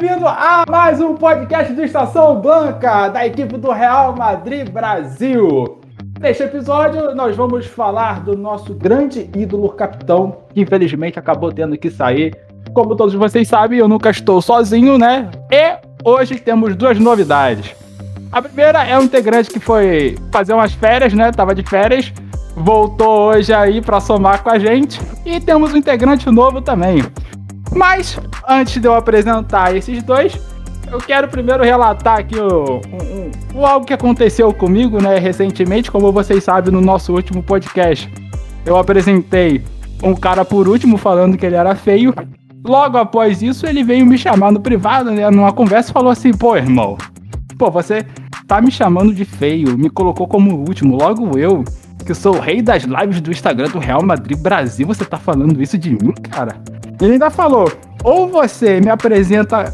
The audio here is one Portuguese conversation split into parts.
Bem-vindo a mais um podcast do Estação Blanca, da equipe do Real Madrid Brasil. Neste episódio, nós vamos falar do nosso grande ídolo capitão, que infelizmente acabou tendo que sair. Como todos vocês sabem, eu nunca estou sozinho, né? E hoje temos duas novidades. A primeira é um integrante que foi fazer umas férias, né? Tava de férias, voltou hoje aí para somar com a gente. E temos um integrante novo também. Mas, antes de eu apresentar esses dois, eu quero primeiro relatar aqui o, um, algo que aconteceu comigo, né, recentemente, como vocês sabem no nosso último podcast. Eu apresentei um cara por último falando que ele era feio. Logo após isso, ele veio me chamar no privado, né, numa conversa e falou assim: "Pô, irmão, pô, você tá me chamando de feio, me colocou como último, logo eu, que sou o rei das lives do Instagram do Real Madrid Brasil, você tá falando isso de mim, cara?" Ele ainda falou: ou você me apresenta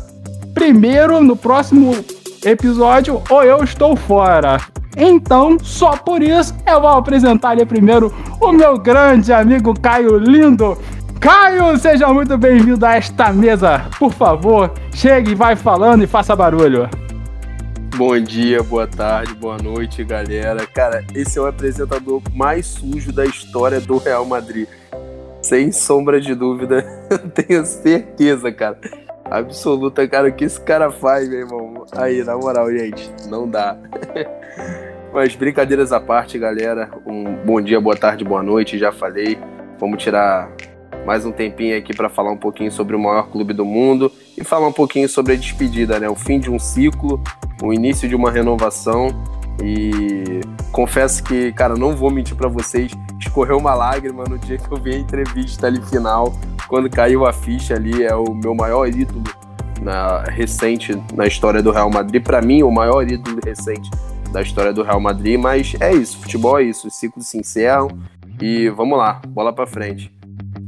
primeiro no próximo episódio, ou eu estou fora. Então, só por isso, eu vou apresentar ali primeiro o meu grande amigo Caio Lindo. Caio, seja muito bem-vindo a esta mesa. Por favor, chegue vai falando e faça barulho. Bom dia, boa tarde, boa noite, galera. Cara, esse é o apresentador mais sujo da história do Real Madrid. Sem sombra de dúvida, eu tenho certeza, cara. Absoluta, cara, o que esse cara faz, meu irmão? Aí, na moral, gente, não dá. Mas brincadeiras à parte, galera. Um bom dia, boa tarde, boa noite, já falei. Vamos tirar mais um tempinho aqui para falar um pouquinho sobre o maior clube do mundo e falar um pouquinho sobre a despedida, né? O fim de um ciclo, o início de uma renovação e confesso que, cara, não vou mentir para vocês, escorreu uma lágrima no dia que eu vi a entrevista ali final, quando caiu a ficha ali, é o meu maior ídolo na, recente na história do Real Madrid. Para mim, o maior ídolo recente da história do Real Madrid, mas é isso, futebol é isso, os ciclos se encerram e vamos lá, bola para frente.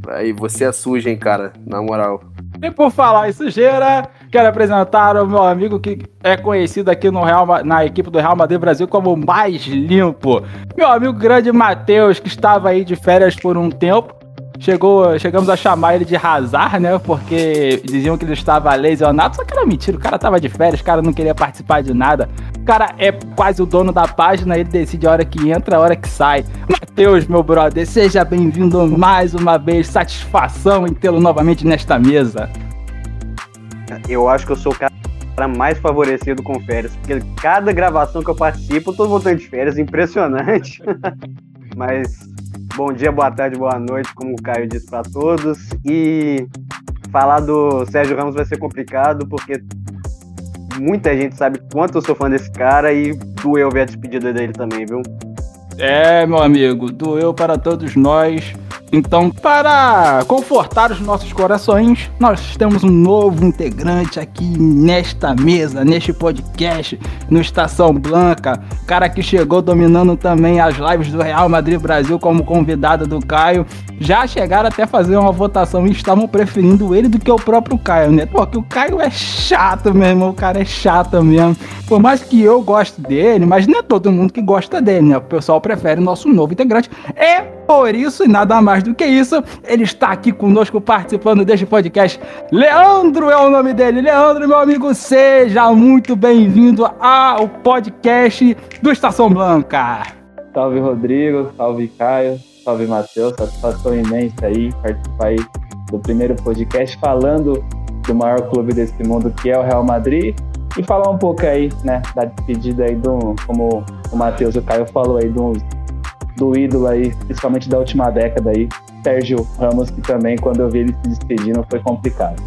Aí você é suja, hein, cara, na moral. E por falar em sujeira, quero apresentar o meu amigo que é conhecido aqui no Real, na equipe do Real Madrid Brasil como o mais limpo. Meu amigo grande Matheus, que estava aí de férias por um tempo. Chegou, chegamos a chamar ele de Hazard, né? Porque diziam que ele estava lesionado, só que era mentira. O cara estava de férias, o cara não queria participar de nada. O cara é quase o dono da página, ele decide a hora que entra, a hora que sai. Matheus, meu brother, seja bem-vindo mais uma vez. Satisfação em tê-lo novamente nesta mesa. Eu acho que eu sou o cara mais favorecido com férias, porque cada gravação que eu participo, eu tô voltando de férias, impressionante. Mas Bom dia, boa tarde, boa noite, como o Caio disse para todos. E falar do Sérgio Ramos vai ser complicado, porque muita gente sabe quanto eu sou fã desse cara e doeu ver a despedida dele também, viu? É, meu amigo, doeu para todos nós. Então, para confortar os nossos corações, nós temos um novo integrante aqui nesta mesa, neste podcast, no Estação Blanca. Cara que chegou dominando também as lives do Real Madrid Brasil como convidado do Caio. Já chegaram até fazer uma votação e estavam preferindo ele do que o próprio Caio, né? Porque o Caio é chato, meu irmão. O cara é chato mesmo. Por mais que eu goste dele, mas não é todo mundo que gosta dele, né? O pessoal prefere o nosso novo integrante. É por isso e nada mais do que isso, ele está aqui conosco participando deste podcast. Leandro é o nome dele. Leandro, meu amigo, seja muito bem-vindo ao podcast do Estação Blanca. Salve, Rodrigo. Salve, Caio. Salve, Matheus. Satisfação imensa aí participar aí do primeiro podcast falando do maior clube desse mundo, que é o Real Madrid. E falar um pouco aí, né, da despedida aí do, como o Matheus e o Caio falou aí, dos do ídolo aí, principalmente da última década aí, Sérgio Ramos, que também, quando eu vi ele se despedindo, foi complicado.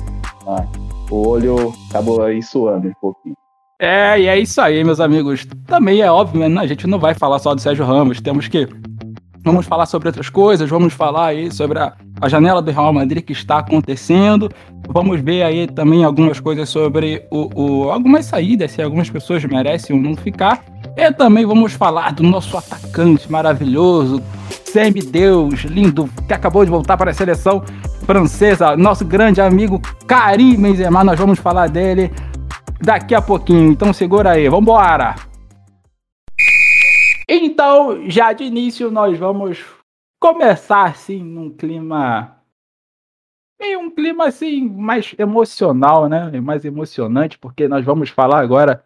Ah, o olho acabou aí suando um pouquinho. É, e é isso aí, meus amigos. Também é óbvio, né? A gente não vai falar só do Sérgio Ramos, temos que. Vamos falar sobre outras coisas, vamos falar aí sobre a, a janela do Real Madrid que está acontecendo. Vamos ver aí também algumas coisas sobre o, o algumas saídas, se algumas pessoas merecem ou não ficar. E também vamos falar do nosso atacante maravilhoso, semideus, lindo, que acabou de voltar para a seleção francesa, nosso grande amigo Karim Benzema. Nós vamos falar dele daqui a pouquinho, então segura aí, vambora! Então, já de início, nós vamos começar assim num clima meio um clima assim mais emocional, né? Mais emocionante, porque nós vamos falar agora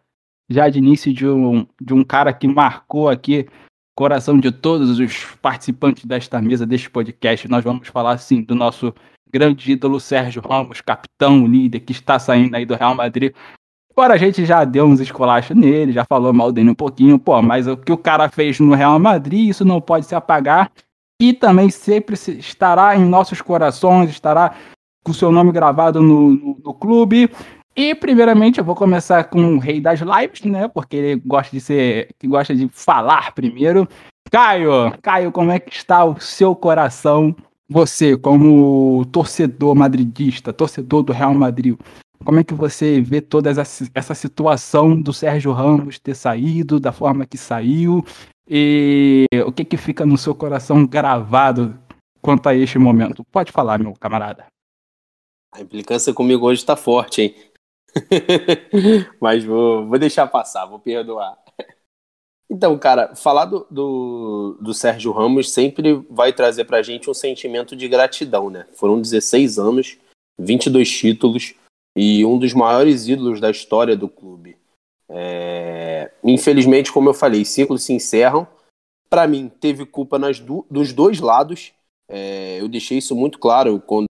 já de início de um, de um cara que marcou aqui coração de todos os participantes desta mesa, deste podcast. Nós vamos falar assim do nosso grande ídolo Sérgio Ramos, capitão, líder, que está saindo aí do Real Madrid. Agora a gente já deu uns escolachos nele, já falou mal dele um pouquinho, pô, mas o que o cara fez no Real Madrid, isso não pode se apagar e também sempre estará em nossos corações, estará com seu nome gravado no, no, no clube. E primeiramente eu vou começar com o rei das lives, né? Porque ele gosta de ser, que gosta de falar primeiro. Caio, Caio, como é que está o seu coração? Você, como torcedor madridista, torcedor do Real Madrid, como é que você vê toda essa, essa situação do Sérgio Ramos ter saído da forma que saiu e o que, que fica no seu coração gravado quanto a este momento? Pode falar, meu camarada. A implicância comigo hoje está forte, hein? Mas vou, vou deixar passar, vou perdoar. Então, cara, falar do, do, do, Sérgio Ramos sempre vai trazer pra gente um sentimento de gratidão, né? Foram 16 anos, 22 títulos e um dos maiores ídolos da história do clube. É... Infelizmente, como eu falei, ciclos se encerram. Para mim, teve culpa nas do, dos dois lados. É... Eu deixei isso muito claro quando,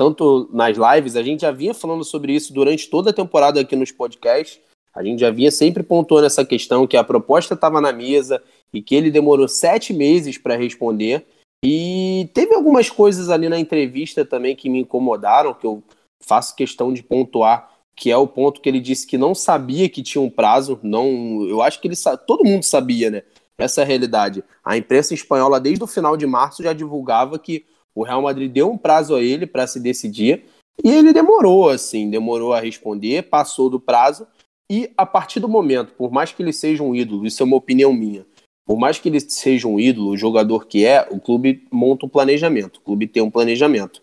tanto nas lives, a gente já vinha falando sobre isso durante toda a temporada aqui nos podcasts. A gente já vinha sempre pontuando essa questão que a proposta estava na mesa e que ele demorou sete meses para responder. E teve algumas coisas ali na entrevista também que me incomodaram, que eu faço questão de pontuar que é o ponto que ele disse que não sabia que tinha um prazo, não, eu acho que ele todo mundo sabia, né? Essa é a realidade. A imprensa espanhola desde o final de março já divulgava que o Real Madrid deu um prazo a ele para se decidir e ele demorou, assim, demorou a responder, passou do prazo e a partir do momento, por mais que ele seja um ídolo, isso é uma opinião minha, por mais que ele seja um ídolo, o jogador que é, o clube monta um planejamento, o clube tem um planejamento.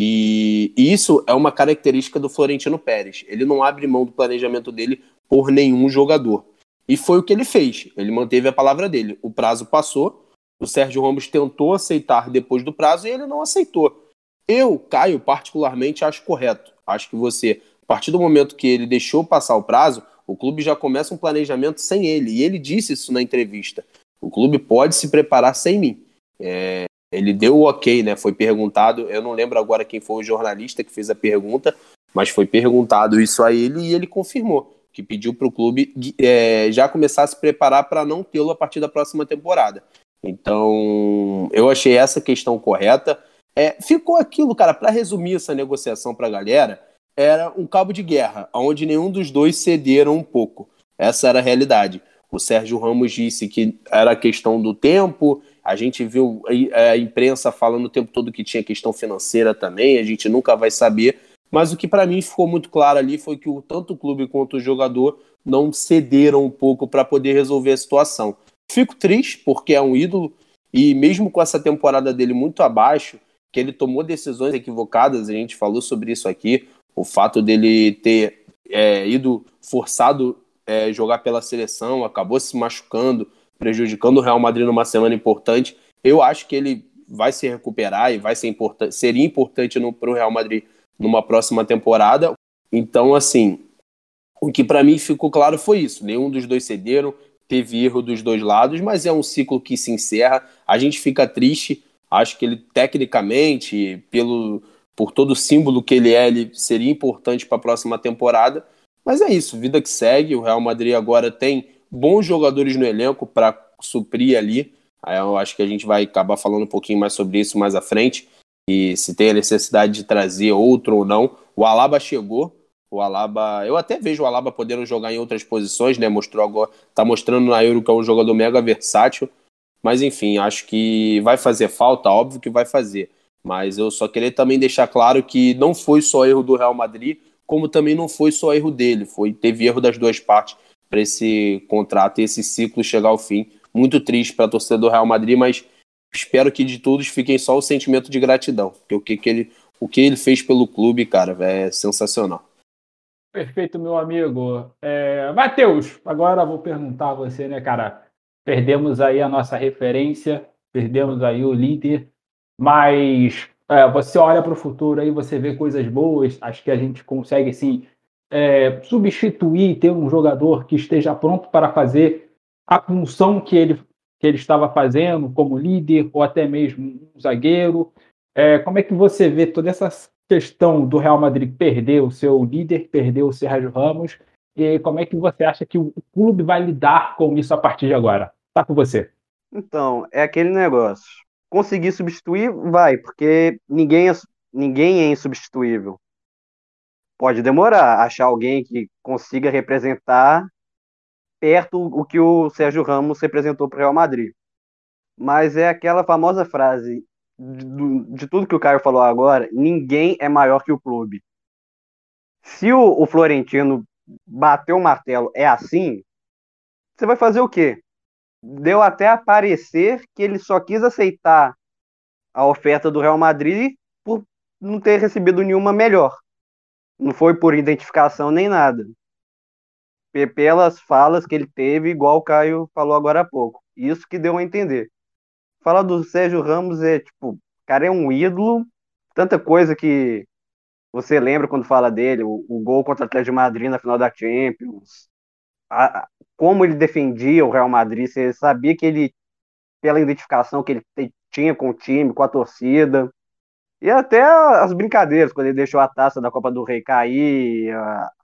E isso é uma característica do Florentino Pérez. Ele não abre mão do planejamento dele por nenhum jogador. E foi o que ele fez. Ele manteve a palavra dele. O prazo passou, o Sérgio Ramos tentou aceitar depois do prazo e ele não aceitou. Eu, Caio, particularmente acho correto. Acho que você, a partir do momento que ele deixou passar o prazo, o clube já começa um planejamento sem ele. E ele disse isso na entrevista. O clube pode se preparar sem mim. É, ele deu o ok, né? Foi perguntado, eu não lembro agora quem foi o jornalista que fez a pergunta, mas foi perguntado isso a ele e ele confirmou que pediu para o clube é, já começar a se preparar para não tê-lo a partir da próxima temporada. Então, eu achei essa questão correta. É, ficou aquilo, cara, para resumir essa negociação para a galera, era um cabo de guerra, onde nenhum dos dois cederam um pouco. Essa era a realidade. O Sérgio Ramos disse que era questão do tempo, a gente viu a imprensa falando o tempo todo que tinha questão financeira também, a gente nunca vai saber. Mas o que para mim ficou muito claro ali foi que tanto o clube quanto o jogador não cederam um pouco para poder resolver a situação. Fico triste porque é um ídolo e mesmo com essa temporada dele muito abaixo, que ele tomou decisões equivocadas, a gente falou sobre isso aqui, o fato dele ter é, ido forçado é, jogar pela seleção, acabou se machucando, prejudicando o Real Madrid numa semana importante. Eu acho que ele vai se recuperar e vai ser importante, seria importante para o Real Madrid numa próxima temporada. Então, assim, o que para mim ficou claro foi isso: nenhum dos dois cederam, teve erro dos dois lados, mas é um ciclo que se encerra. A gente fica triste. Acho que ele, tecnicamente, pelo por todo o símbolo que ele é, ele seria importante para a próxima temporada. Mas é isso, vida que segue. O Real Madrid agora tem bons jogadores no elenco para suprir ali. Aí eu acho que a gente vai acabar falando um pouquinho mais sobre isso mais à frente. E se tem a necessidade de trazer outro ou não. O Alaba chegou. O Alaba, eu até vejo o Alaba podendo jogar em outras posições, né? Mostrou agora, tá mostrando na Euro que é um jogador mega versátil. Mas enfim, acho que vai fazer falta, óbvio que vai fazer. Mas eu só queria também deixar claro que não foi só erro do Real Madrid, como também não foi só erro dele. Foi teve erro das duas partes para esse contrato e esse ciclo chegar ao fim. Muito triste para a torcida do Real Madrid, mas espero que de todos fiquem só o sentimento de gratidão, porque o que, que ele, o que ele fez pelo clube, cara, é sensacional. Perfeito, meu amigo. É, Matheus, agora vou perguntar a você, né, cara? Perdemos aí a nossa referência, perdemos aí o líder, mas é, você olha para o futuro aí, você vê coisas boas, acho que a gente consegue, sim, é, substituir, ter um jogador que esteja pronto para fazer a função que ele, que ele estava fazendo, como líder, ou até mesmo um zagueiro. É, como é que você vê toda essa questão do Real Madrid perder o seu líder, perder o Sérgio Ramos, e como é que você acha que o clube vai lidar com isso a partir de agora? Tá com você. Então, é aquele negócio. Conseguir substituir, vai, porque ninguém é, ninguém é insubstituível. Pode demorar achar alguém que consiga representar perto o que o Sérgio Ramos representou para o Real Madrid. Mas é aquela famosa frase de, de, tudo que o Caio falou agora, ninguém é maior que o clube. Se o, o Florentino bater o martelo é assim, você vai fazer o quê? Deu até a parecer que ele só quis aceitar a oferta do Real Madrid por não ter recebido nenhuma melhor. Não foi por identificação nem nada. Pelas falas que ele teve, igual o Caio falou agora há pouco. Isso que deu a entender. Falar do Sérgio Ramos é tipo, cara é um ídolo, tanta coisa que você lembra quando fala dele, o, o gol contra o Atlético de Madrid na final da Champions, a, como ele defendia o Real Madrid, você sabia que ele, pela identificação que ele tinha com o time, com a torcida, e até as brincadeiras, quando ele deixou a taça da Copa do Rei cair,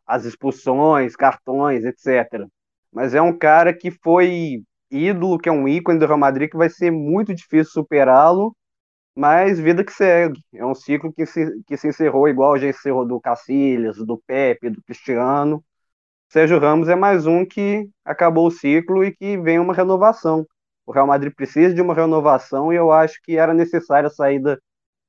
as expulsões, cartões, etc. Mas é um cara que foi ídolo, que é um ícone do Real Madrid, que vai ser muito difícil superá-lo, mas vida que segue. É um ciclo que se, que se encerrou igual já encerrou do Cacilhas, do Pepe, do Cristiano. Sérgio Ramos é mais um que acabou o ciclo e que vem uma renovação. O Real Madrid precisa de uma renovação e eu acho que era necessária a saída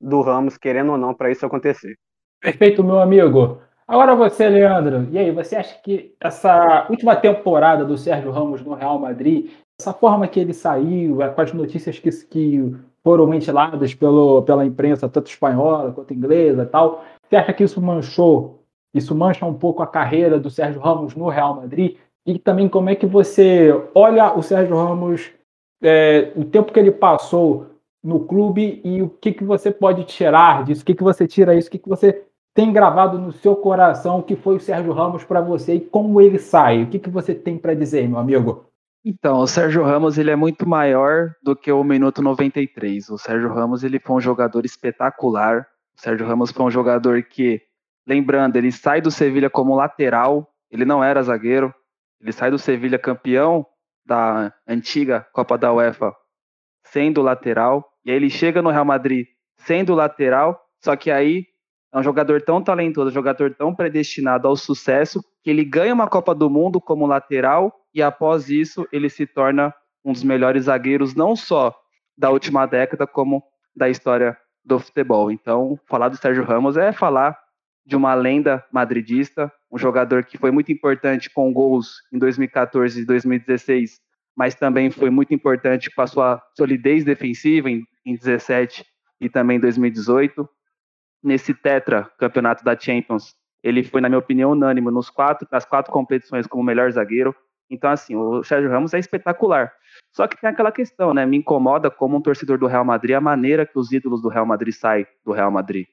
do Ramos, querendo ou não, para isso acontecer. Perfeito, meu amigo. Agora você, Leandro. E aí, você acha que essa última temporada do Sérgio Ramos no Real Madrid, essa forma que ele saiu, com as notícias que, que foram ventiladas pelo, pela imprensa, tanto espanhola quanto inglesa e tal, você acha que isso manchou, isso mancha um pouco a carreira do Sérgio Ramos no Real Madrid? E também como é que você olha o Sérgio Ramos, é, o tempo que ele passou no clube e o que, que você pode tirar disso, o que, que você tira isso, o que, que você tem gravado no seu coração, o que foi o Sérgio Ramos para você e como ele sai, o que, que você tem para dizer, meu amigo? Então, o Sérgio Ramos ele é muito maior do que o minuto 93. O Sérgio Ramos ele foi um jogador espetacular. O Sérgio Ramos foi um jogador que, lembrando, ele sai do Sevilha como lateral, ele não era zagueiro. Ele sai do Sevilha campeão da antiga Copa da UEFA sendo lateral. E aí ele chega no Real Madrid sendo lateral, só que aí é um jogador tão talentoso, jogador tão predestinado ao sucesso, que ele ganha uma Copa do Mundo como lateral e após isso ele se torna um dos melhores zagueiros, não só da última década, como da história do futebol. Então, falar do Sérgio Ramos é falar de uma lenda madridista, um jogador que foi muito importante com gols em 2014 e 2016 mas também foi muito importante com a sua solidez defensiva em, em 17 e também em 2018. Nesse tetra campeonato da Champions, ele foi, na minha opinião, unânime nos quatro, nas quatro competições como melhor zagueiro. Então, assim, o Sérgio Ramos é espetacular. Só que tem aquela questão, né? Me incomoda como um torcedor do Real Madrid a maneira que os ídolos do Real Madrid saem do Real Madrid.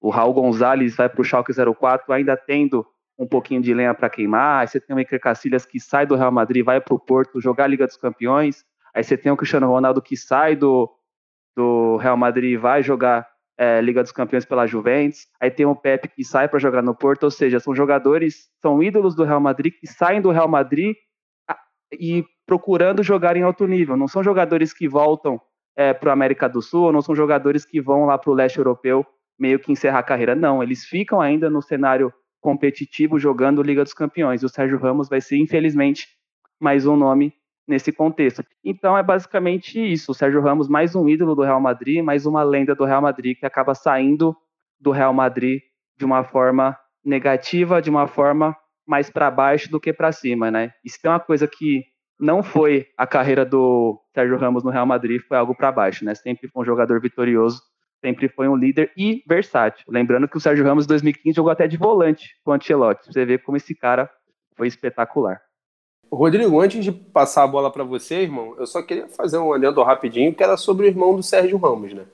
O Raul Gonzalez vai para o Schalke 04 ainda tendo um pouquinho de lenha para queimar. Aí você tem o Iker Casillas que sai do Real Madrid, vai para o Porto jogar a Liga dos Campeões. Aí você tem o Cristiano Ronaldo que sai do, do Real Madrid e vai jogar é, Liga dos Campeões pela Juventus. Aí tem o Pepe que sai para jogar no Porto. Ou seja, são jogadores, são ídolos do Real Madrid que saem do Real Madrid e procurando jogar em alto nível. Não são jogadores que voltam é, para a América do Sul, não são jogadores que vão lá para o leste europeu meio que encerrar a carreira. Não, eles ficam ainda no cenário competitivo jogando Liga dos Campeões. O Sérgio Ramos vai ser, infelizmente, mais um nome nesse contexto. Então é basicamente isso. O Sérgio Ramos, mais um ídolo do Real Madrid, mais uma lenda do Real Madrid que acaba saindo do Real Madrid de uma forma negativa, de uma forma mais para baixo do que para cima, né? Isso é uma coisa que não foi a carreira do Sérgio Ramos no Real Madrid, foi algo para baixo, né? Sempre foi um jogador vitorioso sempre foi um líder e versátil. Lembrando que o Sérgio Ramos em 2015 jogou até de volante com o Ancelotti. Você vê como esse cara foi espetacular. Rodrigo, antes de passar a bola para você, irmão, eu só queria fazer um olhando rapidinho que era sobre o irmão do Sérgio Ramos, né?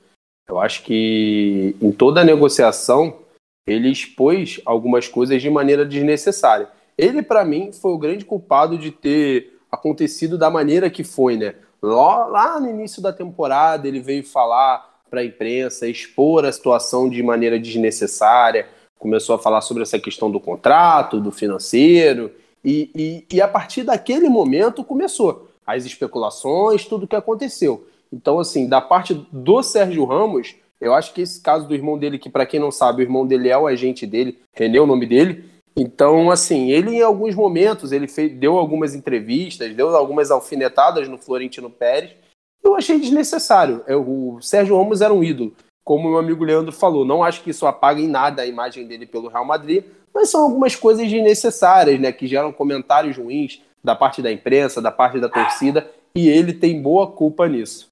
Eu acho que em toda a negociação ele expôs algumas coisas de maneira desnecessária. Ele, para mim, foi o grande culpado de ter acontecido da maneira que foi, né? Lá no início da temporada, ele veio falar para a imprensa, expor a situação de maneira desnecessária, começou a falar sobre essa questão do contrato, do financeiro, e, e, e a partir daquele momento começou as especulações, tudo o que aconteceu. Então, assim, da parte do Sérgio Ramos, eu acho que esse caso do irmão dele, que para quem não sabe, o irmão dele é o agente dele, René, o nome dele. Então, assim, ele em alguns momentos, ele fez, deu algumas entrevistas, deu algumas alfinetadas no Florentino Pérez. Eu achei desnecessário. Eu, o Sérgio Ramos era um ídolo. Como meu amigo Leandro falou, não acho que isso apaga em nada a imagem dele pelo Real Madrid, mas são algumas coisas desnecessárias, né, que geram comentários ruins da parte da imprensa, da parte da torcida, e ele tem boa culpa nisso.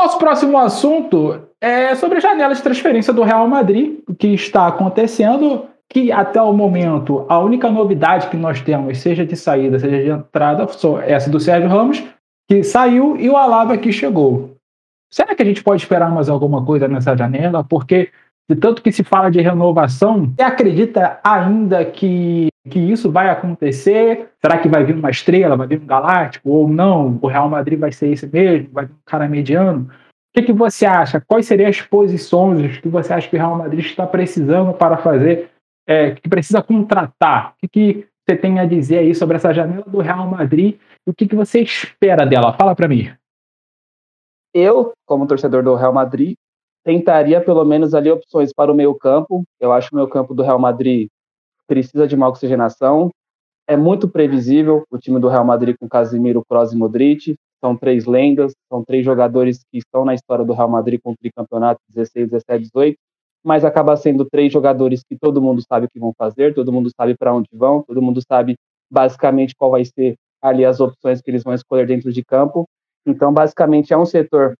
Nosso próximo assunto é sobre a janela de transferência do Real Madrid, o que está acontecendo, que até o momento a única novidade que nós temos, seja de saída, seja de entrada, é essa do Sérgio Ramos, que saiu, e o Alaba que chegou. Será que a gente pode esperar mais alguma coisa nessa janela? Porque de tanto que se fala de renovação, você acredita ainda que, que isso vai acontecer? Será que vai vir uma estrela, vai vir um galáctico? Ou não? O Real Madrid vai ser esse mesmo? Vai vir um cara mediano? O que, que você acha? Quais seriam as posições que você acha que o Real Madrid está precisando para fazer, é, que precisa contratar? O que, que você tem a dizer aí sobre essa janela do Real Madrid o que, que você espera dela? Fala para mim. Eu, como torcedor do Real Madrid, tentaria pelo menos ali opções para o meio campo. Eu acho que o meio campo do Real Madrid precisa de uma oxigenação. É muito previsível o time do Real Madrid com Casemiro, Kroos e Modric. São três lendas, são três jogadores que estão na história do Real Madrid com o tricampeonato 16, 17, 18, mas acaba sendo três jogadores que todo mundo sabe o que vão fazer, todo mundo sabe para onde vão, todo mundo sabe basicamente qual vai ser ali as opções que eles vão escolher dentro de campo. Então, basicamente, é um setor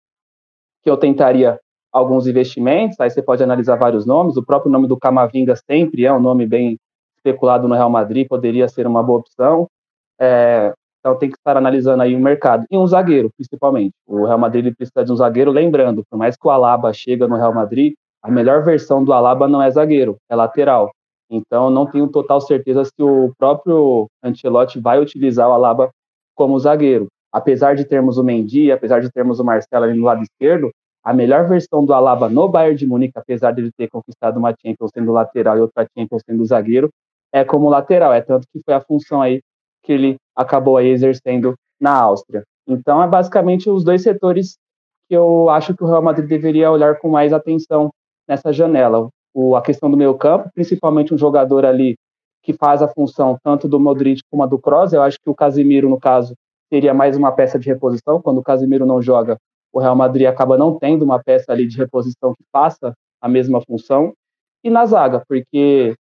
que eu tentaria alguns investimentos, aí você pode analisar vários nomes, o próprio nome do Camavinga sempre é um nome bem especulado no Real Madrid, poderia ser uma boa opção, é, então tem que estar analisando aí o mercado, e um zagueiro, principalmente, o Real Madrid precisa de um zagueiro, lembrando, por mais que o Alaba chega no Real Madrid, a melhor versão do Alaba não é zagueiro, é lateral, então não tenho total certeza se o próprio Ancelotti vai utilizar o Alaba como zagueiro, apesar de termos o Mendy, apesar de termos o Marcelo ali no lado esquerdo, a melhor versão do Alaba no Bayern de Munique, apesar de ele ter conquistado uma Champions sendo lateral e outra Champions sendo zagueiro, é como lateral, é tanto que foi a função aí que ele acabou aí exercendo na Áustria. Então é basicamente os dois setores que eu acho que o Real Madrid deveria olhar com mais atenção nessa janela. O, a questão do meio campo, principalmente um jogador ali que faz a função tanto do Modric como a do Kroos, eu acho que o Casemiro, no caso, seria mais uma peça de reposição, quando o Casemiro não joga, o Real Madrid acaba não tendo uma peça ali de reposição que faça a mesma função. E na zaga, porque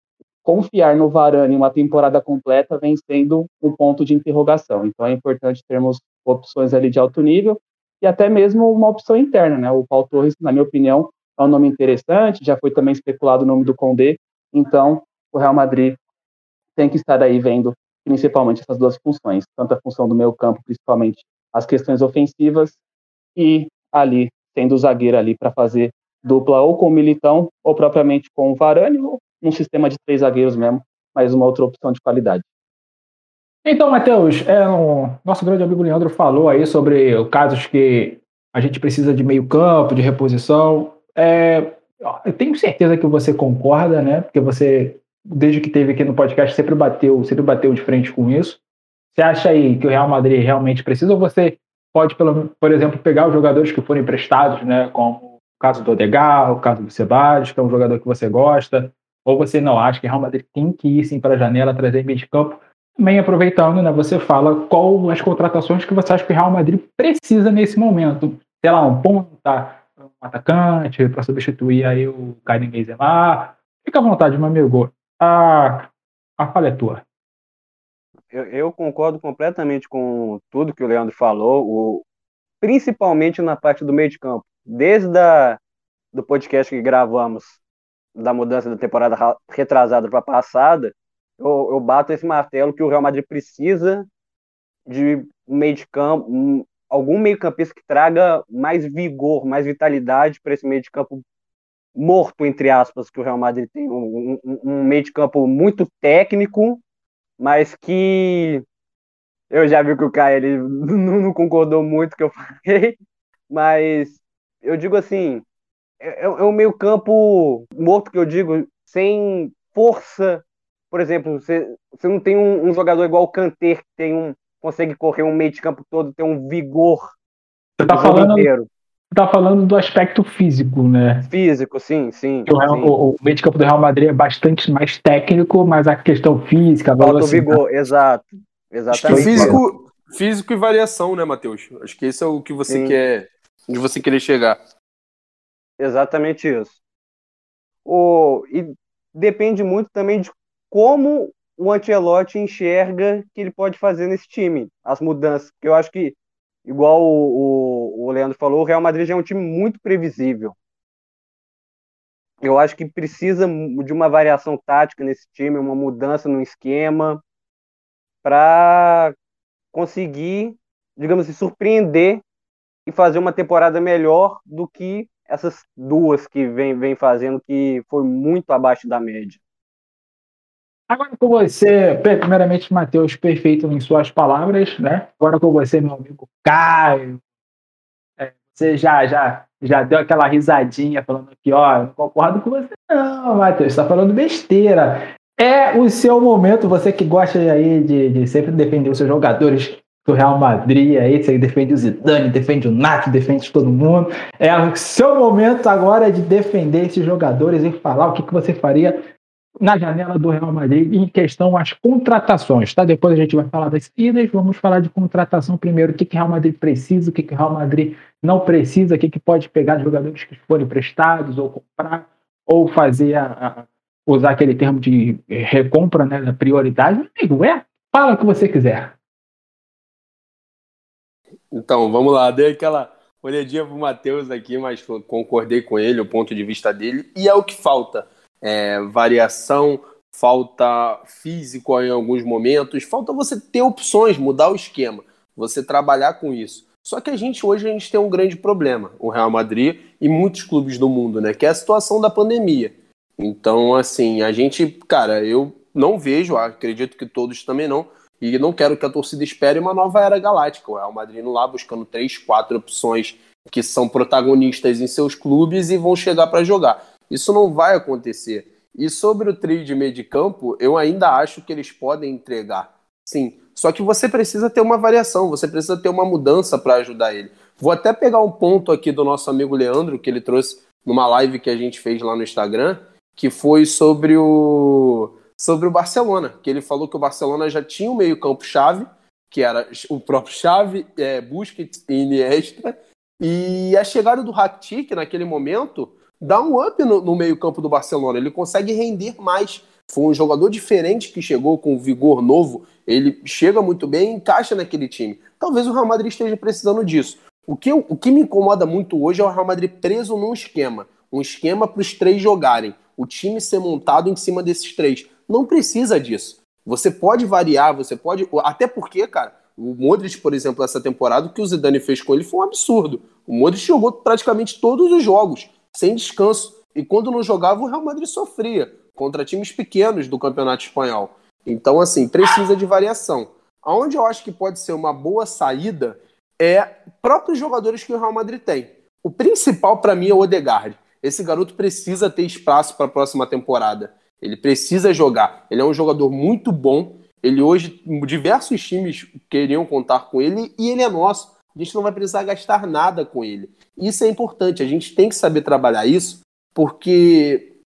confiar no Varane uma temporada completa vem sendo um ponto de interrogação. Então é importante termos opções ali de alto nível e até mesmo uma opção interna, né? O Paulo Torres, na minha opinião, é um nome interessante, já foi também especulado o nome do Condé, então o Real Madrid tem que estar aí vendo principalmente essas duas funções, tanto a função do meio campo, principalmente as questões ofensivas, e ali tendo o zagueiro ali para fazer dupla ou com o Militão ou propriamente com o Varane ou um sistema de três zagueiros mesmo, mas uma outra opção de qualidade. Então, Matheus, é, o nosso grande amigo Leandro falou aí sobre casos que a gente precisa de meio campo, de reposição. É, eu tenho certeza que você concorda, né? Porque você, desde que teve aqui no podcast, sempre bateu, sempre bateu de frente com isso. Você acha aí que o Real Madrid realmente precisa ou você pode, por exemplo, pegar os jogadores que foram emprestados, né, como o caso do Odegar, o caso do Ceballos, que é um jogador que você gosta, ou você não acha que o Real Madrid tem que ir sim para a janela, trazer meio de campo. Também aproveitando, né, você fala qual as contratações que você acha que o Real Madrid precisa nesse momento. Sei lá, um ponta, um atacante para substituir aí o Karim Benzema. Fica à vontade, meu amigo. A, a fala é tua eu, eu, concordo completamente com tudo que o Leandro falou, o, principalmente na parte do meio de campo. Desde a, do podcast que gravamos da mudança da temporada retrasada para passada, eu, eu, bato esse martelo que o Real Madrid precisa de um meio de campo, um, algum meio-campista que traga mais vigor, mais vitalidade para esse meio de campo morto, entre aspas, que o Real Madrid tem. Um, um, um meio de campo muito técnico, mas que eu já vi que o Caio ele não, concordou muito com o que eu falei, mas eu digo assim, é, é, é um meio campo morto que eu digo, sem força. Por exemplo, você, você não tem um, um jogador igual o Kanter, que tem um, consegue correr um meio de campo todo, tem um vigor. Você tá falando, inteiro. Tá falando do aspecto físico, né? Físico, sim, sim. O, Real, sim. o, o meio de campo do Real Madrid é bastante mais técnico, mas a questão física, a Falta o vigor, exato. Exatamente. Físico, físico e variação, né, Matheus? Acho que esse é o que você sim. quer, onde você querer chegar. Exatamente isso. O, e depende muito também de como o Ancelotti enxerga que ele pode fazer nesse time, as mudanças. Porque eu acho que, igual o, o, o Leandro falou, o Real Madrid já é um time muito previsível. Eu acho que precisa de uma variação tática nesse time, uma mudança no esquema, para conseguir, digamos assim, surpreender e fazer uma temporada melhor do que essas duas que vem, vem fazendo, que foi muito abaixo da média. Agora com você, primeiramente, Matheus, perfeito em suas palavras, né? Agora com você, meu amigo Caio. É, você já, já, já deu aquela risadinha falando que, ó, não concordo com você, não, Matheus, está falando besteira. É o seu momento, você que gosta aí de, de sempre defender os seus jogadores do Real Madrid aí, você defende o Zidane, defende o Nath, defende todo mundo. É o seu momento agora de defender esses jogadores e falar o que, que você faria na janela do Real Madrid em questão às contratações, tá? Depois a gente vai falar das idas, vamos falar de contratação primeiro, o que, que o Real Madrid precisa, o que, que o Real Madrid não precisa, o que, que pode pegar de jogadores que forem emprestados ou comprar, ou fazer a, a, usar aquele termo de recompra, né, da prioridade. Amigo, é, fala o que você quiser. Então, vamos lá, dei aquela olhadinha pro Matheus aqui, mas concordei com ele, o ponto de vista dele, e é o que falta. É, variação, falta físico em alguns momentos, falta você ter opções, mudar o esquema, você trabalhar com isso. Só que a gente hoje a gente tem um grande problema, o Real Madrid e muitos clubes do mundo, né? Que é a situação da pandemia. Então, assim, a gente, cara, eu não vejo, acredito que todos também não, e não quero que a torcida espere uma nova era galáctica. O Real Madrid lá buscando três, quatro opções que são protagonistas em seus clubes e vão chegar para jogar. Isso não vai acontecer. E sobre o trio de meio de campo, eu ainda acho que eles podem entregar. Sim. Só que você precisa ter uma variação, você precisa ter uma mudança para ajudar ele. Vou até pegar um ponto aqui do nosso amigo Leandro, que ele trouxe numa live que a gente fez lá no Instagram, que foi sobre o sobre o Barcelona, que ele falou que o Barcelona já tinha um meio-campo chave, que era o próprio Chave, é, Busquets e Iniesta, e a chegada do Rakitic naquele momento dá um up no, no meio-campo do Barcelona. Ele consegue render mais. Foi um jogador diferente que chegou com vigor novo. Ele chega muito bem e encaixa naquele time. Talvez o Real Madrid esteja precisando disso. O que, o que me incomoda muito hoje é o Real Madrid preso num esquema. Um esquema para os três jogarem. O time ser montado em cima desses três. Não precisa disso. Você pode variar, você pode. Até porque, cara, o Modric, por exemplo, essa temporada, o que o Zidane fez com ele foi um absurdo. O Modric jogou praticamente todos os jogos, sem descanso. E quando não jogava, o Real Madrid sofria contra times pequenos do Campeonato Espanhol. Então, assim, precisa de variação. Aonde eu acho que pode ser uma boa saída é próprios jogadores que o Real Madrid tem. O principal para mim é o Odegaard. Esse garoto precisa ter espaço para a próxima temporada. Ele precisa jogar. Ele é um jogador muito bom. Ele hoje, diversos times queriam contar com ele e ele é nosso. A gente não vai precisar gastar nada com ele. Isso é importante. A gente tem que saber trabalhar isso, porque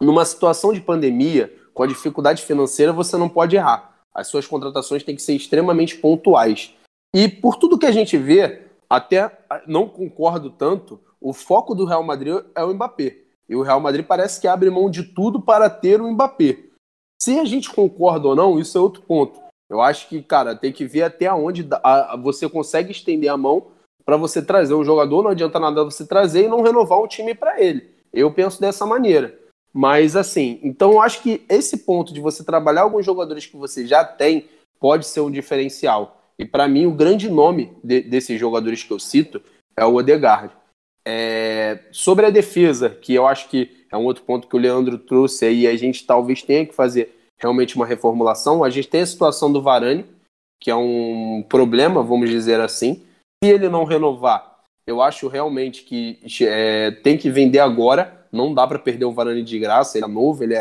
numa situação de pandemia, com a dificuldade financeira, você não pode errar. As suas contratações têm que ser extremamente pontuais. E por tudo que a gente vê, até não concordo tanto, o foco do Real Madrid é o Mbappé. E o Real Madrid parece que abre mão de tudo para ter o Mbappé. Se a gente concorda ou não, isso é outro ponto. Eu acho que, cara, tem que ver até onde você consegue estender a mão para você trazer um jogador. Não adianta nada você trazer e não renovar o time para ele. Eu penso dessa maneira. Mas, assim, então eu acho que esse ponto de você trabalhar alguns jogadores que você já tem pode ser um diferencial. E para mim, o grande nome de, desses jogadores que eu cito é o Odegaard. É, sobre a defesa, que eu acho que é um outro ponto que o Leandro trouxe aí, a gente talvez tenha que fazer realmente uma reformulação. A gente tem a situação do Varane, que é um problema, vamos dizer assim. Se ele não renovar, eu acho realmente que é, tem que vender agora. Não dá para perder o Varane de graça. Ele é novo, ele é,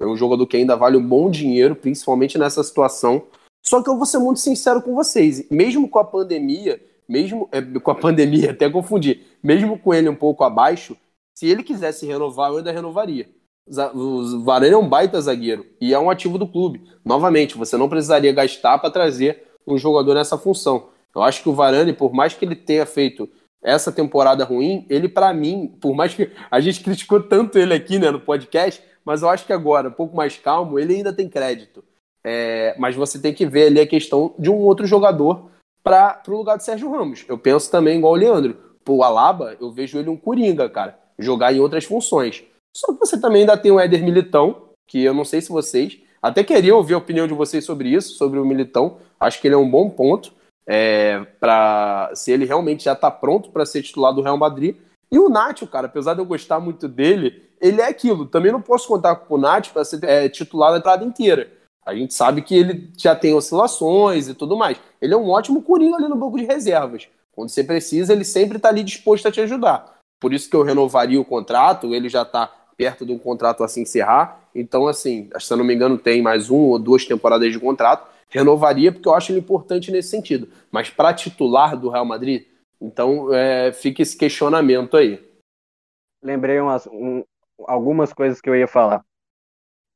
é um jogador que ainda vale um bom dinheiro, principalmente nessa situação. Só que eu vou ser muito sincero com vocês. Mesmo com a pandemia, mesmo é, com a pandemia, até confundir, mesmo com ele um pouco abaixo, se ele quisesse renovar, eu ainda renovaria. O Varane é um baita zagueiro e é um ativo do clube. Novamente, você não precisaria gastar para trazer um jogador nessa função. Eu acho que o Varane, por mais que ele tenha feito essa temporada ruim, ele para mim, por mais que a gente criticou tanto ele aqui né, no podcast, mas eu acho que agora, um pouco mais calmo, ele ainda tem crédito. É, mas você tem que ver ali a questão de um outro jogador para o lugar de Sérgio Ramos. Eu penso também igual o Leandro. O Alaba, eu vejo ele um coringa, cara. Jogar em outras funções. Só que você também ainda tem o Éder Militão, que eu não sei se vocês. Até queria ouvir a opinião de vocês sobre isso, sobre o Militão. Acho que ele é um bom ponto. É, para se ele realmente já está pronto para ser titular do Real Madrid. E o Nacho, cara, apesar de eu gostar muito dele, ele é aquilo. Também não posso contar com o Nacho para ser é, titular da entrada inteira. A gente sabe que ele já tem oscilações e tudo mais. Ele é um ótimo coringa ali no banco de reservas. Quando você precisa, ele sempre está ali disposto a te ajudar. Por isso que eu renovaria o contrato, ele já está perto de um contrato a se encerrar. Então, assim, se eu não me engano, tem mais um ou duas temporadas de contrato. Renovaria porque eu acho ele importante nesse sentido. Mas para titular do Real Madrid, então é, fica esse questionamento aí. Lembrei umas, um, algumas coisas que eu ia falar.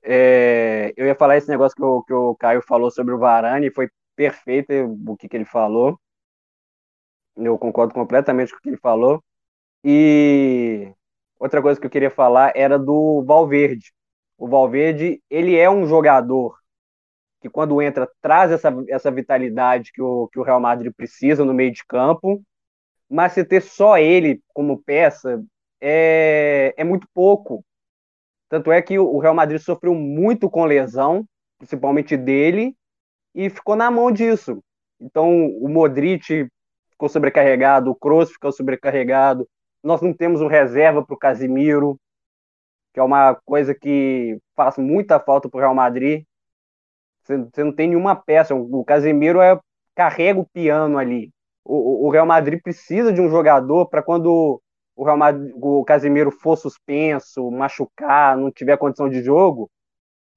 É, eu ia falar esse negócio que o, que o Caio falou sobre o Varane, foi perfeito o que, que ele falou. Eu concordo completamente com o que ele falou. E outra coisa que eu queria falar era do Valverde. O Valverde, ele é um jogador que quando entra traz essa, essa vitalidade que o, que o Real Madrid precisa no meio de campo, mas se ter só ele como peça é, é muito pouco. Tanto é que o Real Madrid sofreu muito com lesão, principalmente dele, e ficou na mão disso. Então, o Modric ficou sobrecarregado, o Kroos ficou sobrecarregado. Nós não temos um reserva para o Casimiro, que é uma coisa que faz muita falta para o Real Madrid. Você não tem nenhuma peça. O Casimiro é, carrega o piano ali. O, o Real Madrid precisa de um jogador para quando o, Real Madrid, o Casemiro for suspenso, machucar, não tiver condição de jogo,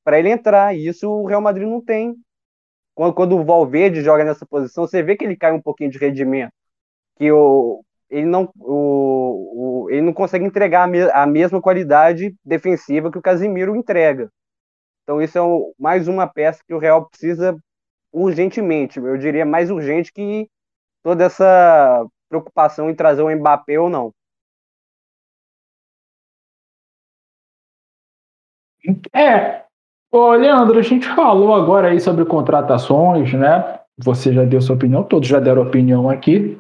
para ele entrar. E isso o Real Madrid não tem. Quando, quando o Valverde joga nessa posição, você vê que ele cai um pouquinho de rendimento. Que o, ele, não, o, o ele não consegue entregar a, me, a mesma qualidade defensiva que o Casemiro entrega. Então, isso é o, mais uma peça que o Real precisa urgentemente. Eu diria mais urgente que toda essa preocupação em trazer o Mbappé ou não. É, Ô, Leandro, a gente falou agora aí sobre contratações, né? Você já deu sua opinião, todos já deram opinião aqui,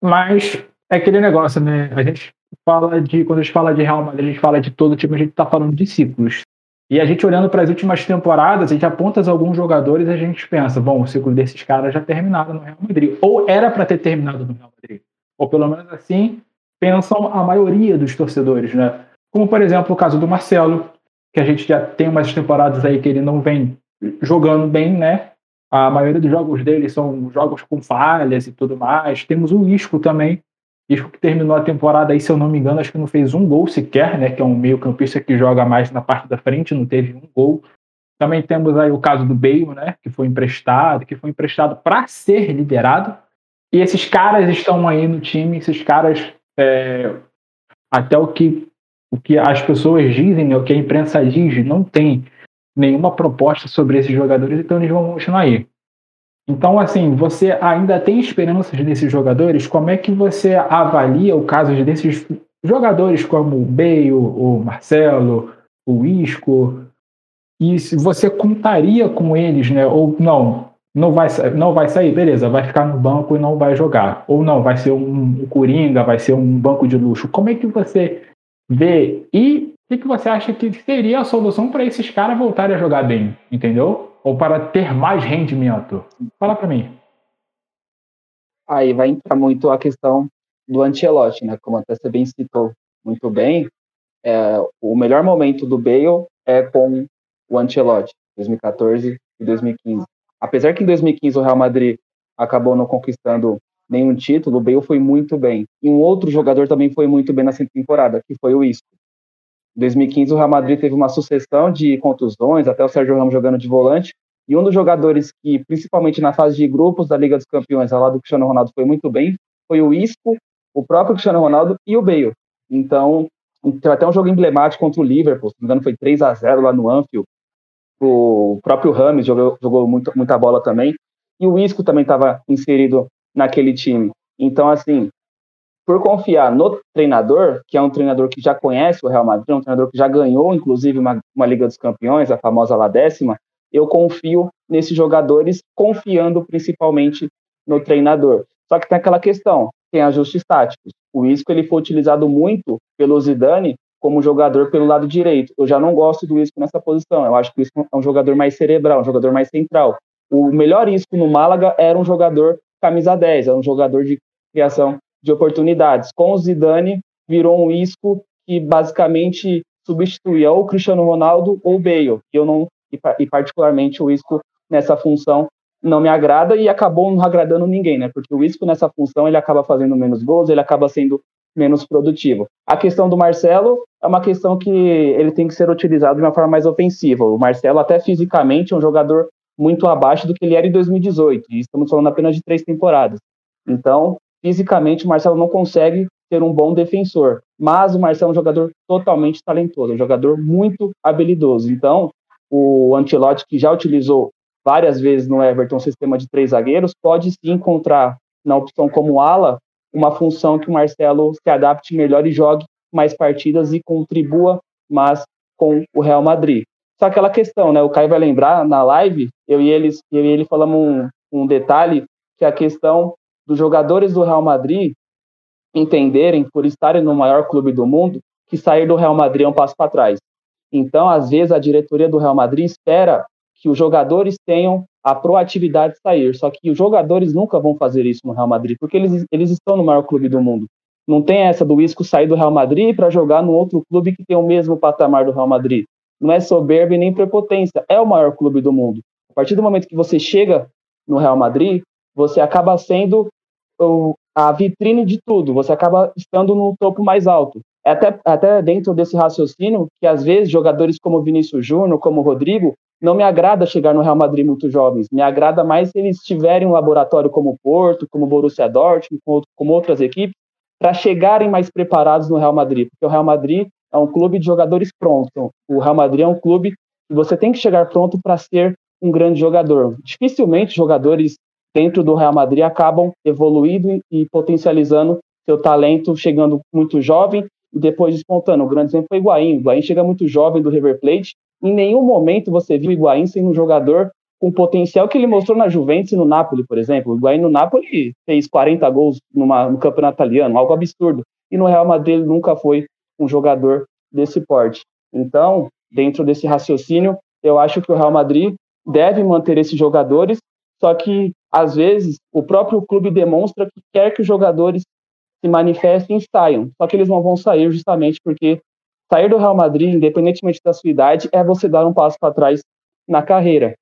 mas é aquele negócio, né? A gente fala de, quando a gente fala de Real Madrid, a gente fala de todo time, a gente tá falando de ciclos. E a gente olhando para as últimas temporadas, a gente aponta alguns jogadores e a gente pensa, bom, o ciclo desses caras já terminaram no Real Madrid. Ou era para ter terminado no Real Madrid. Ou pelo menos assim pensam a maioria dos torcedores, né? Como, por exemplo, o caso do Marcelo, que a gente já tem umas temporadas aí que ele não vem jogando bem, né? A maioria dos jogos dele são jogos com falhas e tudo mais. Temos o Isco também. Isco que terminou a temporada aí, se eu não me engano, acho que não fez um gol sequer, né? Que é um meio-campista que joga mais na parte da frente, não teve um gol. Também temos aí o caso do Bale, né? Que foi emprestado, que foi emprestado para ser liderado. E esses caras estão aí no time, esses caras, é, até o que o que as pessoas dizem, né, o que a imprensa diz, não tem nenhuma proposta sobre esses jogadores, então eles vão continuar aí. Então, assim, você ainda tem esperanças desses jogadores? Como é que você avalia o caso desses jogadores como o Bale, o Marcelo, o Isco? E se você contaria com eles, né? Ou não, não vai, não vai sair, beleza, vai ficar no banco e não vai jogar. Ou não, vai ser um, um Coringa, vai ser um banco de luxo. Como é que você ver. E o que, que você acha que seria a solução para esses caras voltarem a jogar bem? Entendeu? Ou para ter mais rendimento? Fala para mim. Aí vai entrar muito a questão do Ancelotti, né? Como até você bem citou muito bem, é, o melhor momento do Bale é com o Ancelotti, 2014 e 2015. Apesar que em 2015 o Real Madrid acabou não conquistando nenhum título, o Bale foi muito bem. E um outro jogador também foi muito bem nessa temporada, que foi o Isco. Em 2015 o Real Madrid teve uma sucessão de contusões, até o Sérgio Ramos jogando de volante, e um dos jogadores que, principalmente na fase de grupos da Liga dos Campeões, ao lado do Cristiano Ronaldo, foi muito bem, foi o Isco, o próprio Cristiano Ronaldo e o Bale. Então, teve até um jogo emblemático contra o Liverpool, se não me engano foi 3 a 0 lá no Anfield. O próprio Rames jogou, jogou muito, muita bola também. E o Isco também estava inserido naquele time. Então, assim, por confiar no treinador, que é um treinador que já conhece o Real Madrid, um treinador que já ganhou, inclusive, uma, uma Liga dos Campeões, a famosa La Décima, eu confio nesses jogadores, confiando principalmente no treinador. Só que tem aquela questão, tem ajustes táticos. O Isco ele foi utilizado muito pelo Zidane como jogador pelo lado direito. Eu já não gosto do Isco nessa posição. Eu acho que o Isco é um jogador mais cerebral, um jogador mais central. O melhor Isco no Málaga era um jogador camisa 10, era um jogador de criação de oportunidades. Com o Zidane, virou um Isco que basicamente substituía ou o Cristiano Ronaldo ou o Bale. Eu não e, e particularmente o Isco nessa função não me agrada e acabou não agradando ninguém, né? Porque o Isco nessa função ele acaba fazendo menos gols, ele acaba sendo menos produtivo. A questão do Marcelo é uma questão que ele tem que ser utilizado de uma forma mais ofensiva. O Marcelo, até fisicamente, é um jogador muito abaixo do que ele era em 2018, e estamos falando apenas de três temporadas. Então, fisicamente, o Marcelo não consegue ser um bom defensor, mas o Marcelo é um jogador totalmente talentoso, um jogador muito habilidoso. Então, o Ancelotti, que já utilizou várias vezes no Everton um sistema de três zagueiros, pode sim encontrar na opção como ala uma função que o Marcelo se adapte melhor e jogue mais partidas e contribua mais com o Real Madrid. Só aquela questão, né? O Caio vai lembrar na live, eu e, eles, eu e ele falamos um, um detalhe que é a questão dos jogadores do Real Madrid entenderem, por estarem no maior clube do mundo, que sair do Real Madrid é um passo para trás. Então, às vezes, a diretoria do Real Madrid espera que os jogadores tenham a proatividade de sair. Só que os jogadores nunca vão fazer isso no Real Madrid, porque eles, eles estão no maior clube do mundo. Não tem essa do Isco sair do Real Madrid para jogar num outro clube que tem o mesmo patamar do Real Madrid. Não é soberba e nem prepotência, é o maior clube do mundo. A partir do momento que você chega no Real Madrid, você acaba sendo o, a vitrine de tudo, você acaba estando no topo mais alto. É até, até dentro desse raciocínio que às vezes jogadores como Vinícius Júnior, como Rodrigo, não me agrada chegar no Real Madrid muito jovens. Me agrada mais se eles tiverem um laboratório como Porto, como Borussia Dortmund, como, como outras equipes, para chegarem mais preparados no Real Madrid. Porque o Real Madrid é um clube de jogadores prontos. O Real Madrid é um clube que você tem que chegar pronto para ser um grande jogador. Dificilmente jogadores dentro do Real Madrid acabam evoluindo e potencializando seu talento, chegando muito jovem e depois despontando. O grande exemplo foi o Higuaín. O Higuaín chega muito jovem do River Plate. Em nenhum momento você viu o Higuaín sendo um jogador com potencial que ele mostrou na Juventus e no Napoli, por exemplo. O Higuaín no Napoli fez 40 gols numa, no campeonato italiano, algo absurdo. E no Real Madrid ele nunca foi um jogador desse porte. Então, dentro desse raciocínio, eu acho que o Real Madrid deve manter esses jogadores, só que às vezes o próprio clube demonstra que quer que os jogadores se manifestem e saiam. Só que eles não vão sair justamente porque sair do Real Madrid, independentemente da sua idade, é você dar um passo para trás na carreira.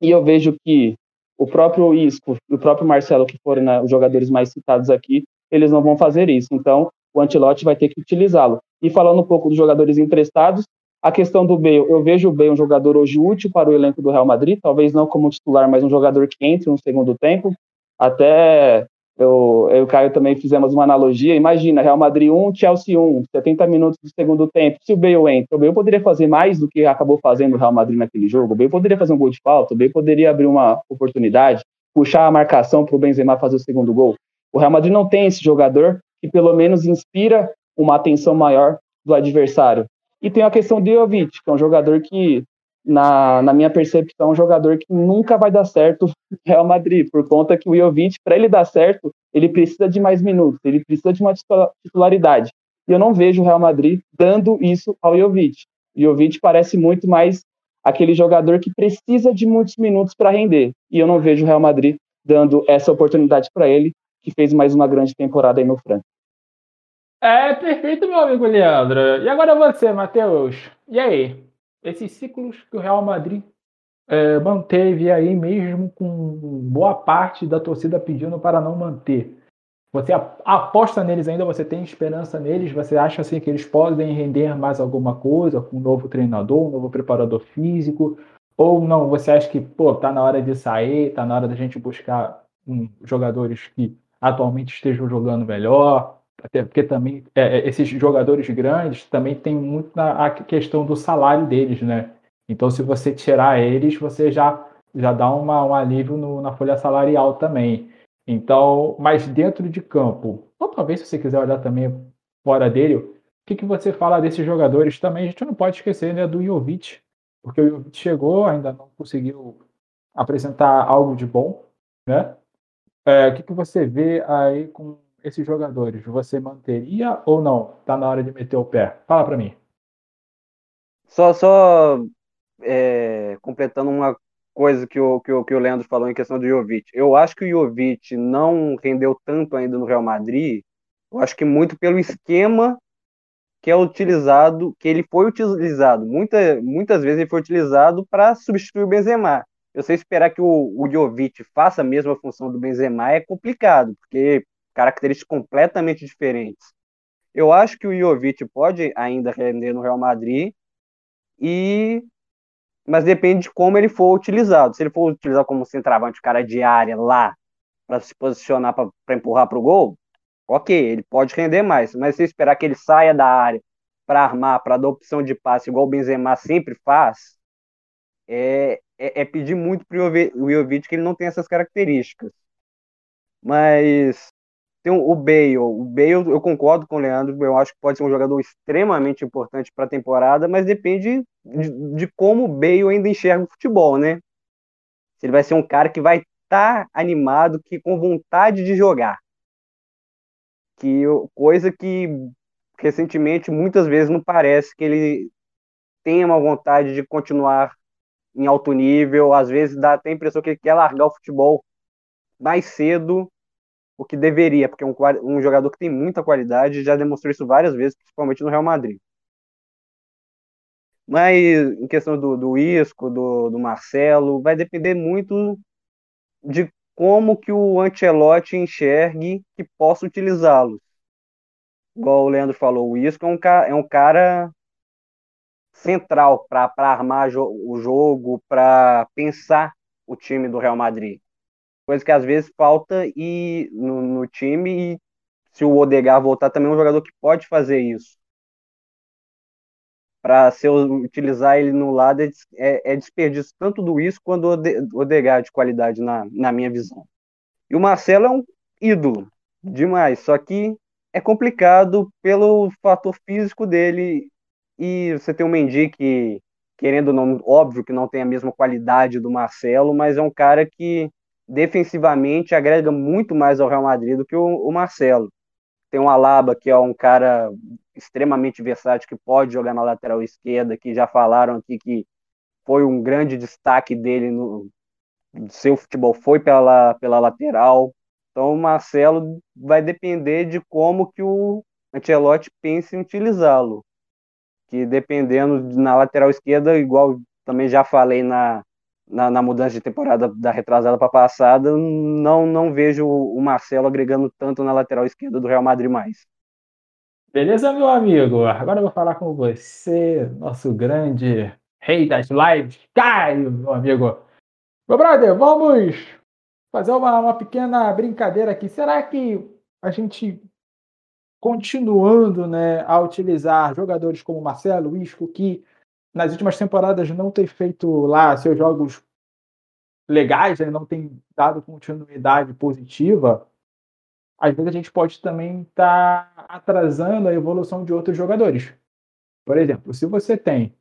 E eu vejo que o próprio Isco e o próprio Marcelo, que foram né, os jogadores mais citados aqui, eles não vão fazer isso. Então, o Antilote vai ter que utilizá-lo. E falando um pouco dos jogadores emprestados, a questão do Bale, eu vejo o Bale um jogador hoje útil para o elenco do Real Madrid, talvez não como titular, mas um jogador que entre no segundo tempo. Até eu, eu e o Caio também fizemos uma analogia. Imagina, Real Madrid 1, Chelsea 1, 70 minutos do segundo tempo. Se o Bale entra, o Bale poderia fazer mais do que acabou fazendo o Real Madrid naquele jogo. O Bale poderia fazer um gol de falta, o Bale poderia abrir uma oportunidade, puxar a marcação para o Benzema fazer o segundo gol. O Real Madrid não tem esse jogador que pelo menos inspira uma atenção maior do adversário. E tem a questão do Jovic, que é um jogador que na, na minha percepção, é um jogador que nunca vai dar certo no Real Madrid, por conta que o Jovic, para ele dar certo, ele precisa de mais minutos, ele precisa de uma titularidade. E eu não vejo o Real Madrid dando isso ao Jovic. O Jovic parece muito mais aquele jogador que precisa de muitos minutos para render. E eu não vejo o Real Madrid dando essa oportunidade para ele, que fez mais uma grande temporada aí no França. É perfeito, meu amigo Leandro. E agora você, Matheus. E aí? Esses ciclos que o Real Madrid é, manteve aí mesmo com boa parte da torcida pedindo para não manter. Você aposta neles ainda? Você tem esperança neles? Você acha assim que eles podem render mais alguma coisa com um novo treinador, um novo preparador físico? Ou não? Você acha que pô, tá na hora de sair, tá na hora da gente buscar um, jogadores que atualmente estejam jogando melhor? Até porque também é, é esses jogadores grandes também tem muito na, a questão do salário deles, né? Então, se você tirar eles, você já já dá uma, um alívio no, na folha salarial também. Então, mas dentro de campo, ou talvez se você quiser olhar também fora dele, o que, que você fala desses jogadores também? A gente não pode esquecer né, do Jovic, porque o Jovic chegou, ainda não conseguiu apresentar algo de bom, né? É, o que, que você vê aí com esses jogadores? Você manteria ou não? Tá na hora de meter o pé? Fala para mim. Só, só é, completando uma coisa que o, que, o, que o Leandro falou em questão do Jovic. Eu acho que o Jovic não rendeu tanto ainda no Real Madrid, eu acho que muito pelo esquema que é utilizado, que ele foi utilizado. Muita, muitas vezes ele foi utilizado para substituir o Benzema. Eu sei esperar que o, o Jovic faça a mesma função do Benzema é complicado, porque características completamente diferentes. Eu acho que o Jovic pode ainda render no Real Madrid e mas depende de como ele for utilizado. Se ele for utilizado como centroavante, cara de área lá, para se posicionar para empurrar para o gol, ok, ele pode render mais. Mas se esperar que ele saia da área para armar, para dar opção de passe, igual o Benzema sempre faz, é, é, é pedir muito para o Jovic que ele não tem essas características. Mas tem o Bale. O Bale, eu concordo com o Leandro, eu acho que pode ser um jogador extremamente importante para a temporada, mas depende de, de, como o Bale ainda enxerga o futebol, né? Se ele vai ser um cara que vai estar tá animado, que com vontade de jogar. Que coisa que recentemente muitas vezes não parece que ele tenha uma vontade de continuar em alto nível, às vezes dá até a impressão que ele quer largar o futebol mais cedo o que deveria, porque um, um jogador que tem muita qualidade, já demonstrou isso várias vezes, principalmente no Real Madrid. Mas em questão do, do Isco, do, do Marcelo, vai depender muito de como que o Ancelotti enxergue que possa utilizá-los. Igual o Leandro falou, o Isco é um, é um cara central para armar o jogo, para pensar o time do Real Madrid coisa que às vezes falta e no, no time e se o Odegar voltar também é um jogador que pode fazer isso. Para se utilizar ele no lado é, é, é desperdício tanto do Isco quanto do Odegar de qualidade na, na minha visão. E o Marcelo é um ídolo demais, só que é complicado pelo fator físico dele e você tem o Mendy que querendo ou não, óbvio que não tem a mesma qualidade do Marcelo, mas é um cara que defensivamente agrega muito mais ao Real Madrid do que o, o Marcelo. Tem o Alaba, que é um cara extremamente versátil, que pode jogar na lateral esquerda, que já falaram aqui que foi um grande destaque dele no seu futebol, foi pela, pela lateral. Então o Marcelo vai depender de como que o Ancelotti pense em utilizá-lo. Que dependendo na lateral esquerda, igual também já falei na, na, na, mudança de temporada da retrasada para passada, não, não vejo o Marcelo agregando tanto na lateral esquerda do Real Madrid mais. Beleza, meu amigo? Agora eu vou falar com você, nosso grande rei das lives, Caio, meu amigo. Meu brother, vamos fazer uma, uma pequena brincadeira aqui. Será que a gente, continuando né, a utilizar jogadores como Marcelo, Isco, que nas últimas temporadas não tem feito lá seus jogos legais, ele não tem dado continuidade positiva, às vezes a gente pode também estar tá atrasando a evolução de outros jogadores. Por exemplo, se você tem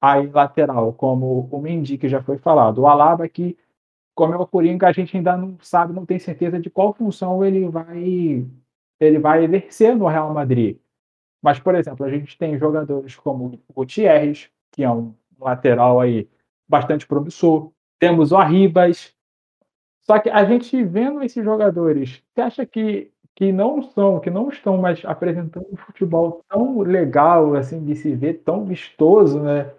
aí lateral como o Mendy, que já foi falado, o Alaba, que como é o Coringa, a gente ainda não sabe, não tem certeza de qual função ele vai ele vai exercer no Real Madrid. Mas, por exemplo, a gente tem jogadores como o Gutierrez, que é um lateral aí bastante promissor. Temos o Arribas. Só que a gente vendo esses jogadores, você acha que, que não são, que não estão mais apresentando um futebol tão legal, assim, de se ver, tão vistoso, né?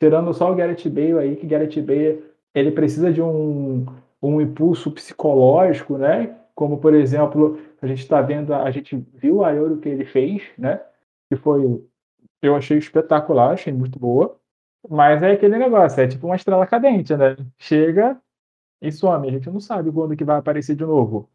Tirando só o Gareth Bale aí, que Gareth Bale ele precisa de um, um impulso psicológico, né? Como, por exemplo, a gente está vendo, a gente viu a Euro que ele fez, né? Que foi, eu achei espetacular, achei muito boa. Mas é aquele negócio, é tipo uma estrela cadente, né? Chega e some, a gente não sabe quando que vai aparecer de novo.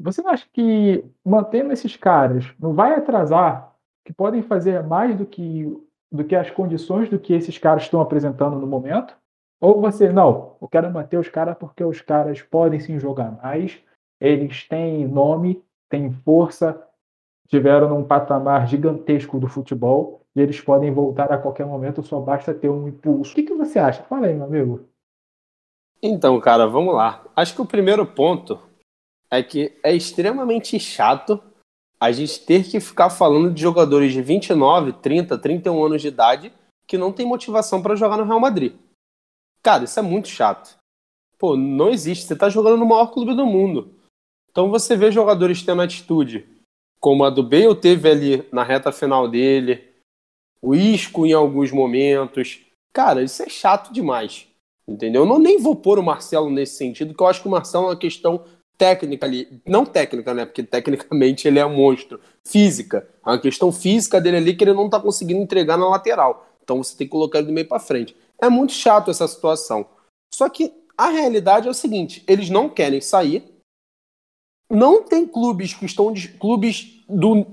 Você não acha que mantendo esses caras não vai atrasar, que podem fazer mais do que, do que as condições do que esses caras estão apresentando no momento? Ou você, não, eu quero manter os caras porque os caras podem sim jogar mais, eles têm nome, têm força, tiveram num patamar gigantesco do futebol e eles podem voltar a qualquer momento, só basta ter um impulso. O que, que você acha? Fala aí, meu amigo. Então, cara, vamos lá. Acho que o primeiro ponto é que é extremamente chato a gente ter que ficar falando de jogadores de 29, 30, 31 anos de idade que não tem motivação para jogar no Real Madrid. Cara, isso é muito chato. Pô, não existe. Você tá jogando no maior clube do mundo. Então você vê jogadores tendo atitude, como a do Bale teve ali na reta final dele, o Isco em alguns momentos. Cara, isso é chato demais. Entendeu? Eu não, nem vou pôr o Marcelo nesse sentido, que eu acho que o Marcelo é uma questão técnica ali. Não técnica, né? Porque tecnicamente ele é um monstro. Física. É uma questão física dele ali que ele não tá conseguindo entregar na lateral. Então você tem que colocar ele do meio para frente. É muito chato essa situação. Só que a realidade é o seguinte: eles não querem sair. Não tem clubes que estão. Clubes do.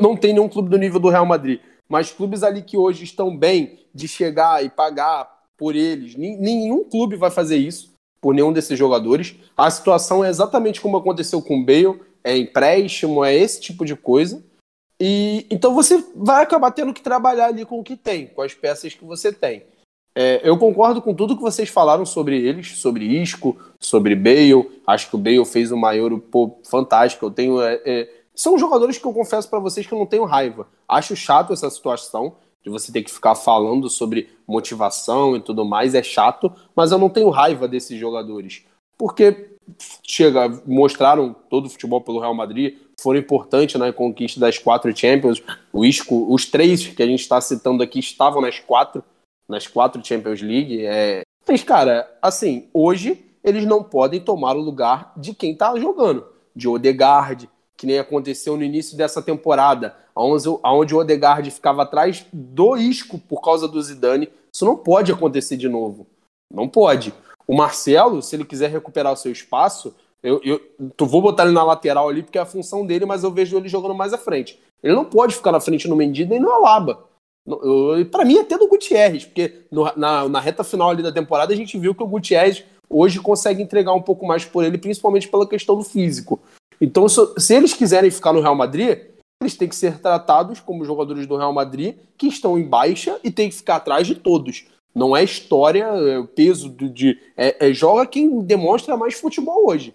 Não tem nenhum clube do nível do Real Madrid. Mas clubes ali que hoje estão bem de chegar e pagar por eles. Nenhum clube vai fazer isso por nenhum desses jogadores. A situação é exatamente como aconteceu com o Bale. É empréstimo, é esse tipo de coisa. E então você vai acabar tendo que trabalhar ali com o que tem, com as peças que você tem. É, eu concordo com tudo que vocês falaram sobre eles, sobre Isco, sobre Bale. Acho que o Bale fez o maior pô, fantástico. Eu tenho. É, é, são jogadores que eu confesso para vocês que eu não tenho raiva. Acho chato essa situação de você ter que ficar falando sobre motivação e tudo mais. É chato, mas eu não tenho raiva desses jogadores. Porque chega, mostraram todo o futebol pelo Real Madrid, foram importantes na conquista das quatro Champions. O Isco, os três que a gente está citando aqui estavam nas quatro nas quatro Champions League. É... Mas, cara, assim, hoje eles não podem tomar o lugar de quem tá jogando, de Odegaard, que nem aconteceu no início dessa temporada, onde o Odegaard ficava atrás do Isco por causa do Zidane. Isso não pode acontecer de novo. Não pode. O Marcelo, se ele quiser recuperar o seu espaço, eu, eu tu vou botar ele na lateral ali porque é a função dele, mas eu vejo ele jogando mais à frente. Ele não pode ficar na frente no Mendy nem no Alaba. Para mim, até do Gutierrez, porque no, na, na reta final ali da temporada a gente viu que o Gutierrez hoje consegue entregar um pouco mais por ele, principalmente pela questão do físico. Então, se, se eles quiserem ficar no Real Madrid, eles têm que ser tratados como jogadores do Real Madrid que estão em baixa e têm que ficar atrás de todos. Não é história, é peso de. de é, é, joga quem demonstra mais futebol hoje.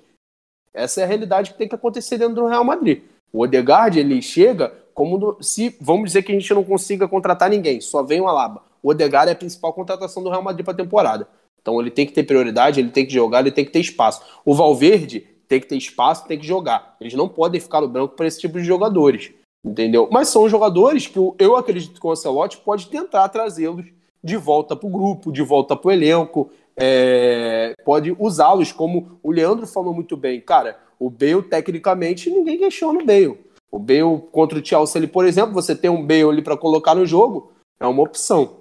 Essa é a realidade que tem que acontecer dentro do Real Madrid. O Odegaard, ele chega como se vamos dizer que a gente não consiga contratar ninguém, só vem o Alaba. O Odegaard é a principal contratação do Real Madrid para a temporada. Então ele tem que ter prioridade, ele tem que jogar, ele tem que ter espaço. O Valverde tem que ter espaço, tem que jogar. Eles não podem ficar no branco para esse tipo de jogadores, entendeu? Mas são jogadores que eu acredito que o Ancelotti pode tentar trazê-los de volta para o grupo, de volta para o elenco, é, pode usá-los como o Leandro falou muito bem. Cara, o Bale, tecnicamente, ninguém questiona o Bale. O Bale contra o Chelsea, ali, por exemplo, você tem um Bale ali para colocar no jogo, é uma opção.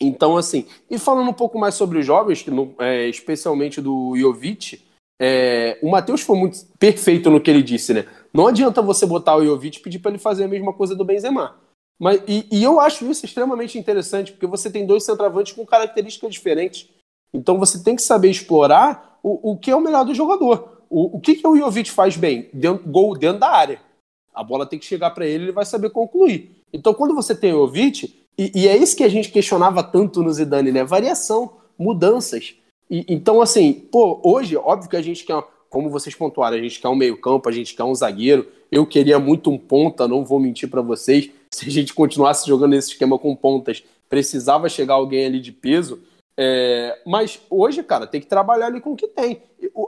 Então, assim, e falando um pouco mais sobre os jovens, é, especialmente do Jovic, é, o Matheus foi muito perfeito no que ele disse, né? Não adianta você botar o Jovic e pedir para ele fazer a mesma coisa do Benzema. Mas, e, e, eu acho isso extremamente interessante, porque você tem dois centroavantes com características diferentes. Então você tem que saber explorar o, o que é o melhor do jogador. O, o que, que o Jovic faz bem? Dentro, gol dentro da área. A bola tem que chegar para ele, ele vai saber concluir. Então, quando você tem o Jovic, e, e, é isso que a gente questionava tanto no Zidane, né? Variação, mudanças. E, então, assim, pô, hoje, óbvio que a gente quer, como vocês pontuaram, a gente quer um meio-campo, a gente quer um zagueiro. Eu queria muito um ponta, não vou mentir para vocês. Se a gente continuasse jogando esse esquema com pontas, precisava chegar alguém ali de peso. É, mas hoje, cara, tem que trabalhar ali com o que tem.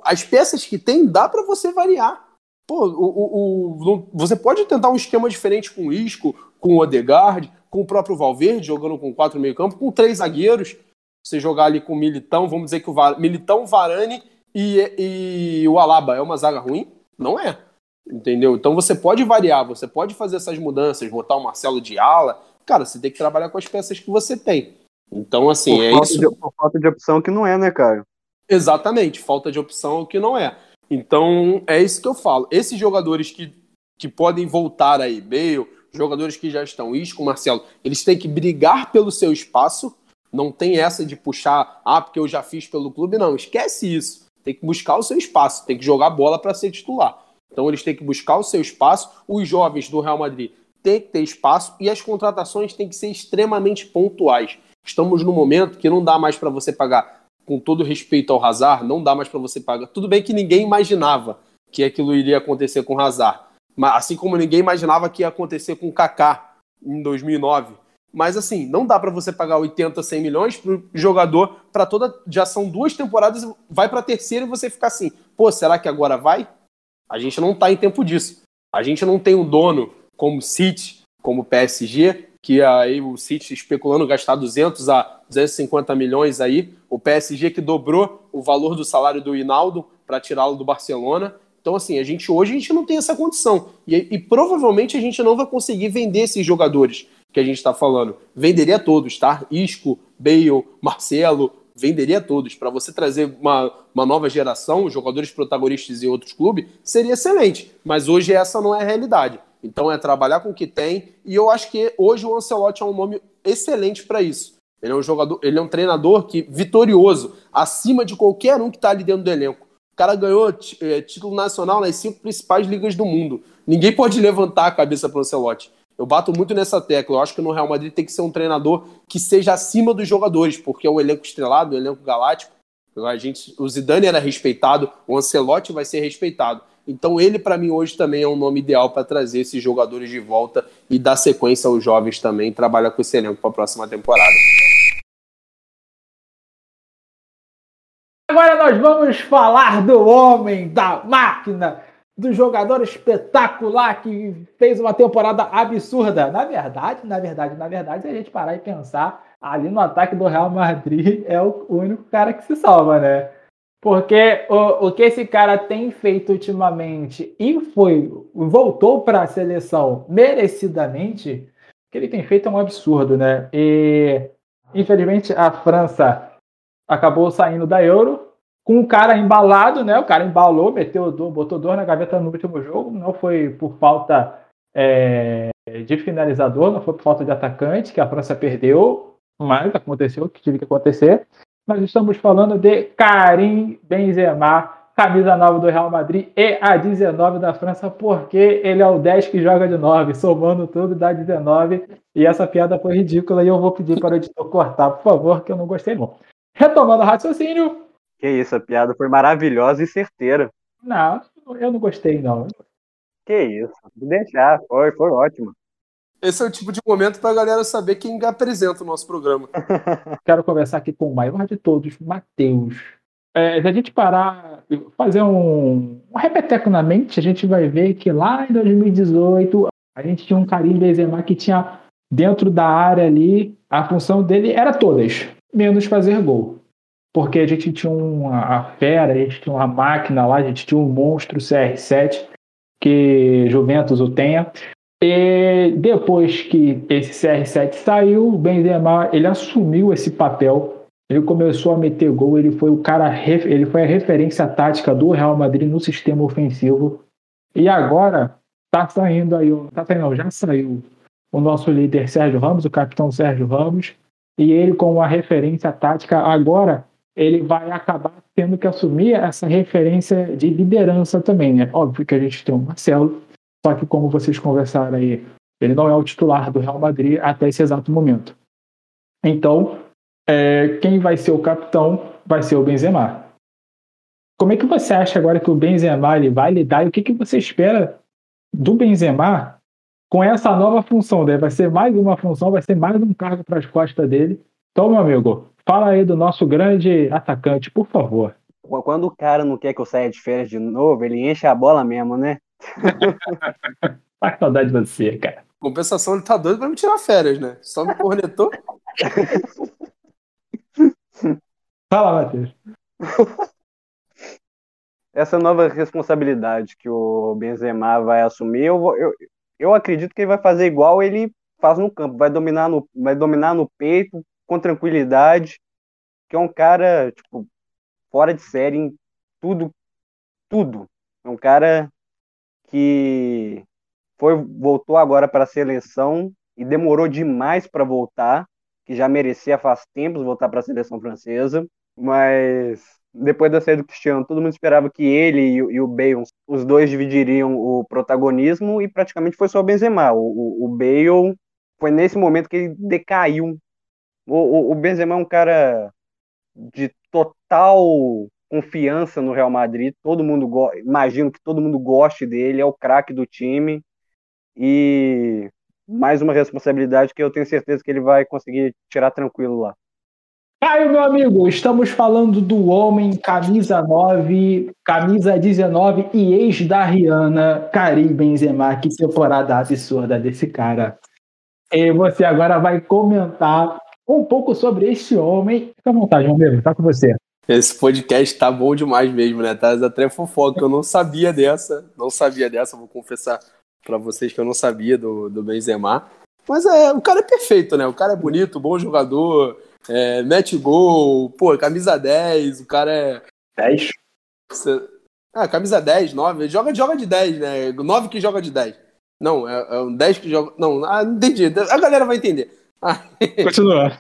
As peças que tem, dá para você variar. Pô, o, o, o, você pode tentar um esquema diferente com o Isco, com o Odegaard, com o próprio Valverde, jogando com quatro meio campo, com três zagueiros. Você jogar ali com o Militão, vamos dizer que o Va Militão, Varane e, e o Alaba é uma zaga ruim? Não é. Entendeu? Então você pode variar, você pode fazer essas mudanças, botar o Marcelo de ala. Cara, você tem que trabalhar com as peças que você tem. Então, assim, por é isso. De, por falta de opção que não é, né, cara? Exatamente, falta de opção que não é. Então, é isso que eu falo. Esses jogadores que, que podem voltar aí, Bale, jogadores que já estão, Isco, Marcelo, eles têm que brigar pelo seu espaço. Não tem essa de puxar, ah, porque eu já fiz pelo clube. Não, esquece isso. Tem que buscar o seu espaço, tem que jogar bola para ser titular. Então, eles têm que buscar o seu espaço. Os jovens do Real Madrid têm que ter espaço e as contratações têm que ser extremamente pontuais. Estamos num momento que não dá mais para você pagar, com todo respeito ao Hazard, não dá mais para você pagar. Tudo bem que ninguém imaginava que aquilo iria acontecer com o Hazard, mas assim como ninguém imaginava que ia acontecer com o Kaká em 2009. Mas assim, não dá para você pagar 80, 100 milhões pro jogador para toda já são duas temporadas, vai para terceira e você ficar assim, pô, será que agora vai? A gente não tá em tempo disso. A gente não tem um dono como City, como PSG, que aí o City especulando gastar 200 a 250 milhões aí, o PSG que dobrou o valor do salário do Hinaldo para tirá-lo do Barcelona. Então, assim, a gente hoje a gente não tem essa condição. E, e provavelmente a gente não vai conseguir vender esses jogadores que a gente está falando. Venderia todos, tá? Isco, Bale, Marcelo, venderia todos. Para você trazer uma, uma nova geração, jogadores protagonistas em outros clubes, seria excelente. Mas hoje essa não é a realidade. Então é trabalhar com o que tem. E eu acho que hoje o Ancelotti é um nome excelente para isso. Ele é um jogador, ele é um treinador que vitorioso, acima de qualquer um que está ali dentro do elenco. O cara ganhou é, título nacional nas cinco principais ligas do mundo. Ninguém pode levantar a cabeça para o Ancelotti. Eu bato muito nessa tecla. Eu acho que no Real Madrid tem que ser um treinador que seja acima dos jogadores, porque é um elenco estrelado, um elenco galáctico. A gente, o Zidane era respeitado, o Ancelotti vai ser respeitado. Então ele para mim hoje também é um nome ideal para trazer esses jogadores de volta e dar sequência aos jovens também, trabalhar com esse elenco para a próxima temporada. Agora nós vamos falar do homem, da máquina, do jogador espetacular que fez uma temporada absurda. Na verdade, na verdade, na verdade, se a gente parar e pensar, ali no ataque do Real Madrid é o único cara que se salva, né? Porque o, o que esse cara tem feito ultimamente e foi voltou para a seleção merecidamente, o que ele tem feito é um absurdo, né? E infelizmente a França acabou saindo da Euro com o cara embalado, né? O cara embalou, meteu, botou dor na gaveta no último jogo. Não foi por falta é, de finalizador, não foi por falta de atacante que a França perdeu, mas aconteceu o que tinha que acontecer. Nós estamos falando de Karim Benzema, camisa 9 do Real Madrid e a 19 da França, porque ele é o 10 que joga de 9, somando tudo dá 19. E essa piada foi ridícula e eu vou pedir para o editor cortar, por favor, que eu não gostei não. Retomando o raciocínio. Que isso, a piada foi maravilhosa e certeira. Não, eu não gostei não. Que isso, deixar, foi, foi ótimo. Esse é o tipo de momento para a galera saber quem apresenta o nosso programa. Quero conversar aqui com o maior de todos, Matheus. É, se a gente parar, fazer um, um repeteco na mente, a gente vai ver que lá em 2018 a gente tinha um Karim Benzema que tinha dentro da área ali, a função dele era todas, menos fazer gol. Porque a gente tinha uma a fera, a gente tinha uma máquina lá, a gente tinha um monstro CR7, que Juventus o tenha, e depois que esse CR7 saiu, o Benzema ele assumiu esse papel. Ele começou a meter gol, ele foi o cara, ele foi a referência tática do Real Madrid no sistema ofensivo. E agora tá saindo aí, tá saindo, já saiu o nosso líder Sérgio Ramos, o capitão Sérgio Ramos, e ele como a referência tática agora ele vai acabar tendo que assumir essa referência de liderança também, né? Óbvio que a gente tem o Marcelo, só que, como vocês conversaram aí, ele não é o titular do Real Madrid até esse exato momento. Então, é, quem vai ser o capitão vai ser o Benzema. Como é que você acha agora que o Benzema ele vai lidar e o que, que você espera do Benzema com essa nova função? Né? Vai ser mais uma função, vai ser mais um cargo para as costas dele. Então, meu amigo, fala aí do nosso grande atacante, por favor. Quando o cara não quer que eu saia de férias de novo, ele enche a bola mesmo, né? Faz saudade de você, cara. Compensação, ele tá doido pra me tirar férias, né? Só me cornetou. Fala, Matheus. Essa nova responsabilidade que o Benzema vai assumir, eu, eu, eu acredito que ele vai fazer igual ele faz no campo, vai dominar no, vai dominar no peito, com tranquilidade, que é um cara, tipo, fora de série em tudo, tudo. É um cara que foi voltou agora para a seleção e demorou demais para voltar, que já merecia faz tempos voltar para a seleção francesa, mas depois da saída do Cristiano, todo mundo esperava que ele e, o Bale, os dois dividiriam o protagonismo e praticamente foi só o Benzema. O, o, o Bale foi nesse momento que ele decaiu. O, o, o Benzema é um cara de total confiança no Real Madrid. Todo mundo imagino que todo mundo goste dele, é o craque do time e mais uma responsabilidade que eu tenho certeza que ele vai conseguir tirar tranquilo lá. Caio, meu amigo, estamos falando do homem camisa 9, camisa 19 e ex da Rihanna, Karim Benzema. Que temporada absurda desse cara. E você agora vai comentar um pouco sobre este homem. Fica à vontade, meu amigo, tá com você. Esse podcast tá bom demais mesmo, né? Tá até fofoca. Eu não sabia dessa, não sabia dessa, vou confessar para vocês que eu não sabia do, do Benzema. Mas é, o cara é perfeito, né? O cara é bonito, bom jogador, é, mete gol, pô, camisa 10, o cara é. 10? Ah, camisa 10, 9. Ele joga, joga de 10, né? 9 que joga de 10. Não, é, é um 10 que joga. Não, ah, entendi. A galera vai entender. Continua.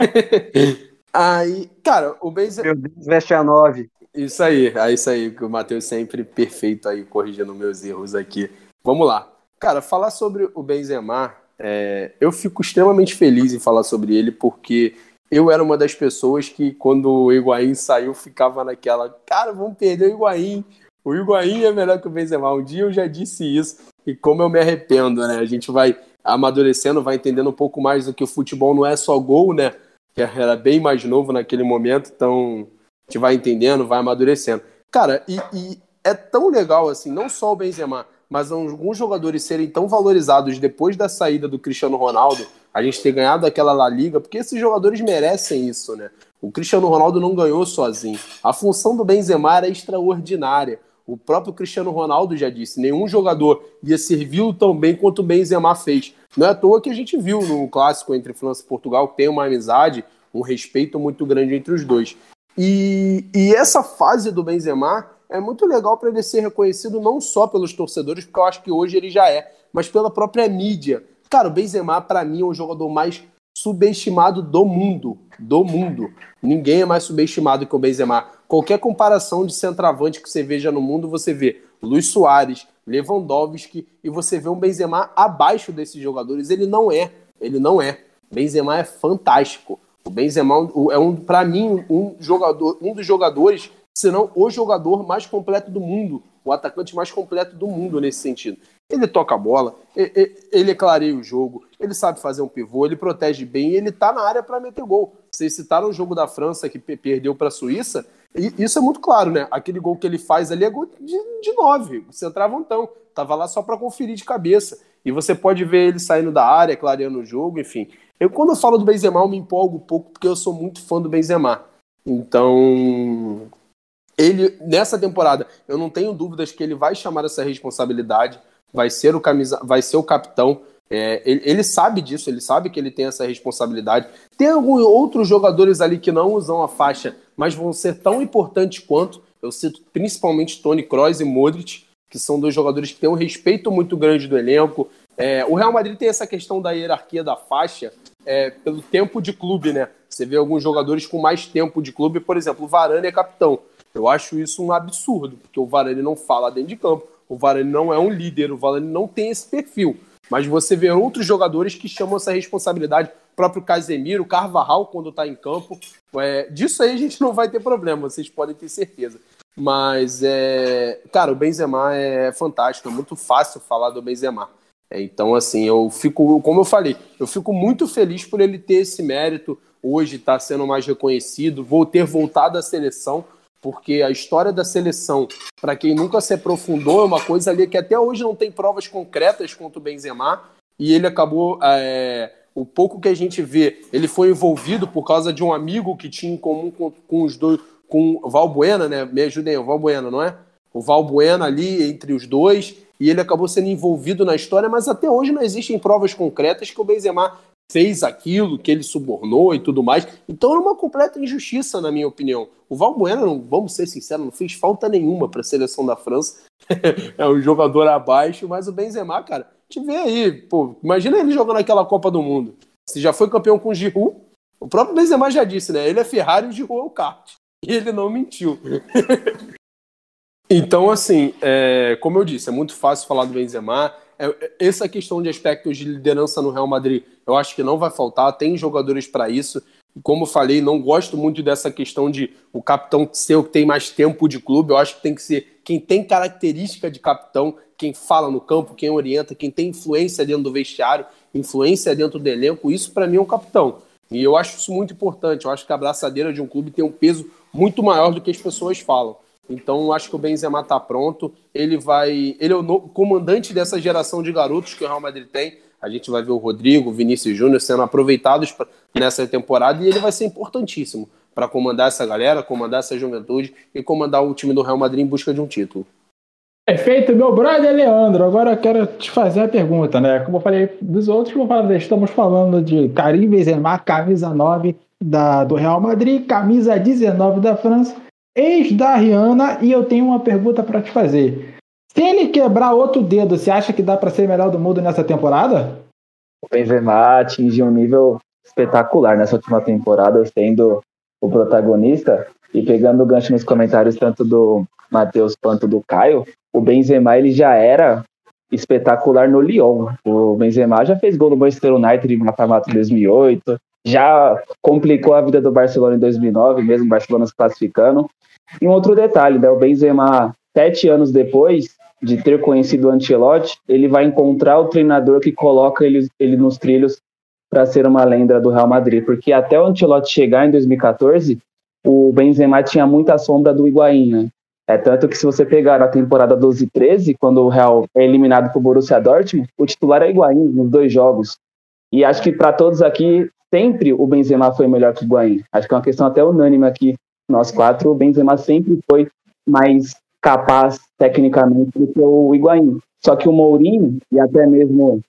Aí, cara, o Benzema. Meu Deus, veste a 9. Isso aí, é isso aí, que o Matheus sempre perfeito aí, corrigindo meus erros aqui. Vamos lá. Cara, falar sobre o Benzema, é, eu fico extremamente feliz em falar sobre ele, porque eu era uma das pessoas que, quando o Higuaín saiu, ficava naquela, cara, vamos perder o Higuaín. O Higuaín é melhor que o Benzema. Um dia eu já disse isso, e como eu me arrependo, né? A gente vai amadurecendo, vai entendendo um pouco mais do que o futebol não é só gol, né? Que era bem mais novo naquele momento, então a gente vai entendendo, vai amadurecendo. Cara, e, e é tão legal assim, não só o Benzema, mas alguns jogadores serem tão valorizados depois da saída do Cristiano Ronaldo, a gente ter ganhado aquela La Liga, porque esses jogadores merecem isso, né? O Cristiano Ronaldo não ganhou sozinho. A função do Benzema era extraordinária. O próprio Cristiano Ronaldo já disse, nenhum jogador ia servir tão bem quanto o Benzema fez. Não é à toa que a gente viu no clássico entre França e Portugal tem uma amizade, um respeito muito grande entre os dois. E, e essa fase do Benzema é muito legal para ele ser reconhecido não só pelos torcedores, porque eu acho que hoje ele já é, mas pela própria mídia. Cara, o Benzema, para mim, é o jogador mais subestimado do mundo. Do mundo. Ninguém é mais subestimado que o Benzema. Qualquer comparação de centroavante que você veja no mundo, você vê Luiz Soares, Lewandowski, e você vê um Benzema abaixo desses jogadores. Ele não é. Ele não é. Benzema é fantástico. O Benzema é um, para mim, um jogador, um dos jogadores senão o jogador mais completo do mundo, o atacante mais completo do mundo nesse sentido. Ele toca a bola, ele clareia o jogo, ele sabe fazer um pivô, ele protege bem, ele tá na área para meter gol. Vocês citaram o jogo da França que perdeu para a Suíça, e isso é muito claro, né? Aquele gol que ele faz ali é gol de, de nove, centravantão. Tava lá só para conferir de cabeça. E você pode ver ele saindo da área, clareando o jogo, enfim. Eu, quando eu falo do Benzema, eu me empolgo um pouco, porque eu sou muito fã do Benzema. Então, ele nessa temporada, eu não tenho dúvidas que ele vai chamar essa responsabilidade, vai ser o camisa, vai ser o capitão. É, ele, ele, sabe disso, ele sabe que ele tem essa responsabilidade. Tem alguns outros jogadores ali que não usam a faixa, mas vão ser tão importantes quanto. Eu cito principalmente Tony Kroos e Modric, que são dois jogadores que têm um respeito muito grande do elenco. É, o Real Madrid tem essa questão da hierarquia da faixa é, pelo tempo de clube, né? Você vê alguns jogadores com mais tempo de clube, por exemplo, o Varane é capitão. Eu acho isso um absurdo, porque o Varane não fala dentro de campo, o Varane não é um líder, o Varane não tem esse perfil. Mas você vê outros jogadores que chamam essa responsabilidade, o próprio Casemiro, Carvajal, quando está em campo. É, disso aí a gente não vai ter problema, vocês podem ter certeza. Mas, é, cara, o Benzema é fantástico, é muito fácil falar do Benzema. É, então, assim, eu fico, como eu falei, eu fico muito feliz por ele ter esse mérito, hoje está sendo mais reconhecido, vou ter voltado à seleção, porque a história da seleção, para quem nunca se aprofundou, é uma coisa ali que até hoje não tem provas concretas contra o Benzema, e ele acabou, é, o pouco que a gente vê, ele foi envolvido por causa de um amigo que tinha em comum com, com os dois, com o Valbuena, né? Me ajudem, o Valbuena, não é? O Valbuena ali entre os dois, e ele acabou sendo envolvido na história, mas até hoje não existem provas concretas que o Benzema fez aquilo, que ele subornou e tudo mais. Então era uma completa injustiça, na minha opinião. O Valbuena, vamos ser sinceros, não fez falta nenhuma para a seleção da França. é um jogador abaixo, mas o Benzema, cara, te vê aí, pô, imagina ele jogando aquela Copa do Mundo. Se já foi campeão com o Giroud, o próprio Benzema já disse, né? Ele é Ferrari e o Giroud é o kart. E ele não mentiu. então, assim, é, como eu disse, é muito fácil falar do Benzema. É, essa questão de aspectos de liderança no Real Madrid, eu acho que não vai faltar. Tem jogadores para isso. Como falei, não gosto muito dessa questão de o capitão ser o que tem mais tempo de clube. Eu acho que tem que ser quem tem característica de capitão, quem fala no campo, quem orienta, quem tem influência dentro do vestiário, influência dentro do elenco. Isso, para mim, é um capitão. E eu acho isso muito importante. Eu acho que a abraçadeira de um clube tem um peso muito maior do que as pessoas falam. Então, acho que o Benzema está pronto. Ele vai. Ele é o comandante dessa geração de garotos que o Real Madrid tem. A gente vai ver o Rodrigo, o Vinícius Júnior sendo aproveitados nessa temporada e ele vai ser importantíssimo para comandar essa galera, comandar essa juventude e comandar o time do Real Madrid em busca de um título. Perfeito, meu brother Leandro. Agora eu quero te fazer a pergunta, né? Como eu falei dos outros, vou falar, estamos falando de Karim Benzema, camisa 9 da, do Real Madrid, camisa 19 da França, ex da Rihanna, e eu tenho uma pergunta para te fazer. Se ele quebrar outro dedo, você acha que dá para ser melhor do mundo nessa temporada? O Benzema atingiu um nível espetacular nessa última temporada, sendo o protagonista. E pegando o gancho nos comentários tanto do Matheus quanto do Caio, o Benzema ele já era espetacular no Lyon. O Benzema já fez gol no Manchester United em mata-mata em 2008, já complicou a vida do Barcelona em 2009, mesmo o Barcelona se classificando. E um outro detalhe, né, o Benzema, sete anos depois de ter conhecido o Ancelotti, ele vai encontrar o treinador que coloca ele, ele nos trilhos para ser uma lenda do Real Madrid, porque até o Ancelotti chegar em 2014, o Benzema tinha muita sombra do Higuaín, né? É tanto que se você pegar na temporada 12 e 13, quando o Real é eliminado por Borussia Dortmund, o titular é Higuaín nos dois jogos. E acho que para todos aqui, sempre o Benzema foi melhor que o Higuaín. Acho que é uma questão até unânime aqui, nós quatro, o Benzema sempre foi mais capaz tecnicamente do que o Higuaín. Só que o Mourinho e até mesmo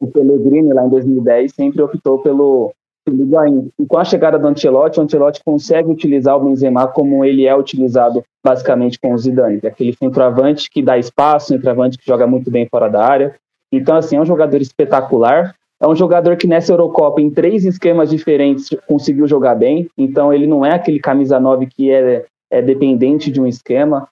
o Pellegrini lá em 2010 sempre optou pelo e com a chegada do Ancelotti, o Ancelotti consegue utilizar o Benzema como ele é utilizado basicamente com o Zidane, é aquele centroavante que dá espaço, centroavante que joga muito bem fora da área. Então, assim, é um jogador espetacular. É um jogador que nessa Eurocopa, em três esquemas diferentes, conseguiu jogar bem. Então, ele não é aquele camisa 9 que é, é dependente de um esquema.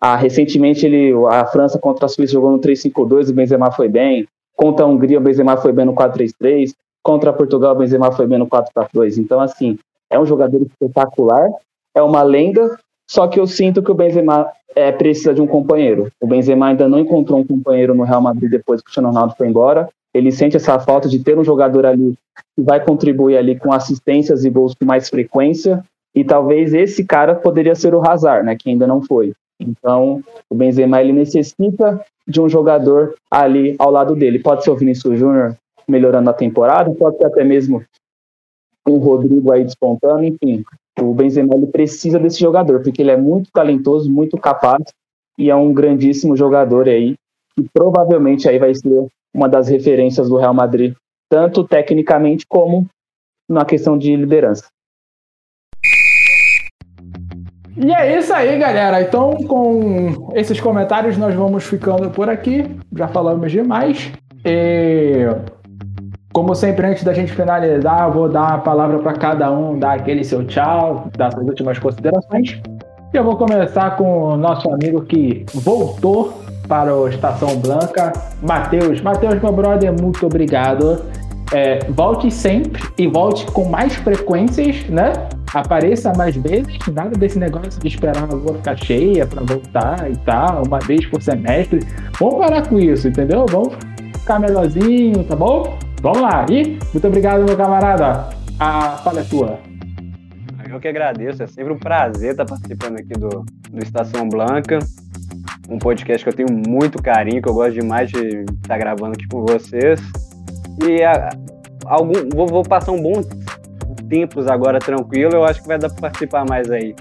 Ah, recentemente, ele, a França contra a Suíça jogou no 3-5-2, o Benzema foi bem. Contra a Hungria, o Benzema foi bem no 4-3-3. Contra Portugal, o Benzema foi bem no 4-4-2. Então, assim, é um jogador espetacular, é uma lenda, só que eu sinto que o Benzema é, precisa de um companheiro. O Benzema ainda não encontrou um companheiro no Real Madrid depois que o Cristiano Ronaldo foi embora. Ele sente essa falta de ter um jogador ali que vai contribuir ali com assistências e gols com mais frequência. E talvez esse cara poderia ser o Hazard, né, que ainda não foi. Então, o Benzema ele necessita de um jogador ali ao lado dele. Pode ser o Vinícius Júnior, melhorando a temporada, pode ser até mesmo um Rodrigo aí despontando, enfim. O Benzema ele precisa desse jogador, porque ele é muito talentoso, muito capaz e é um grandíssimo jogador aí, que provavelmente aí vai ser uma das referências do Real Madrid, tanto tecnicamente como na questão de liderança. E é isso aí, galera. Então, com esses comentários, nós vamos ficando por aqui. Já falamos demais. E como sempre, antes da gente finalizar, vou dar a palavra para cada um, dar aquele seu tchau, dar suas últimas considerações. E eu vou começar com o nosso amigo que voltou para o Estação Blanca, Matheus. Matheus, meu brother, muito obrigado. É, volte sempre e volte com mais frequências, né? Apareça mais vezes, nada desse negócio de esperar a rua ficar cheia para voltar e tal, uma vez por semestre. Vamos parar com isso, entendeu? Vamos ficar melhorzinho, tá bom? Vamos lá. E muito obrigado, meu camarada. a fala é tua. Eu que agradeço, é sempre um prazer estar participando aqui do, do Estação Blanca, um podcast que eu tenho muito carinho, que eu gosto demais de estar gravando aqui com vocês. E a, algum, vou, vou passar um bom tempos agora tranquilo, eu acho que vai dar para participar mais aí.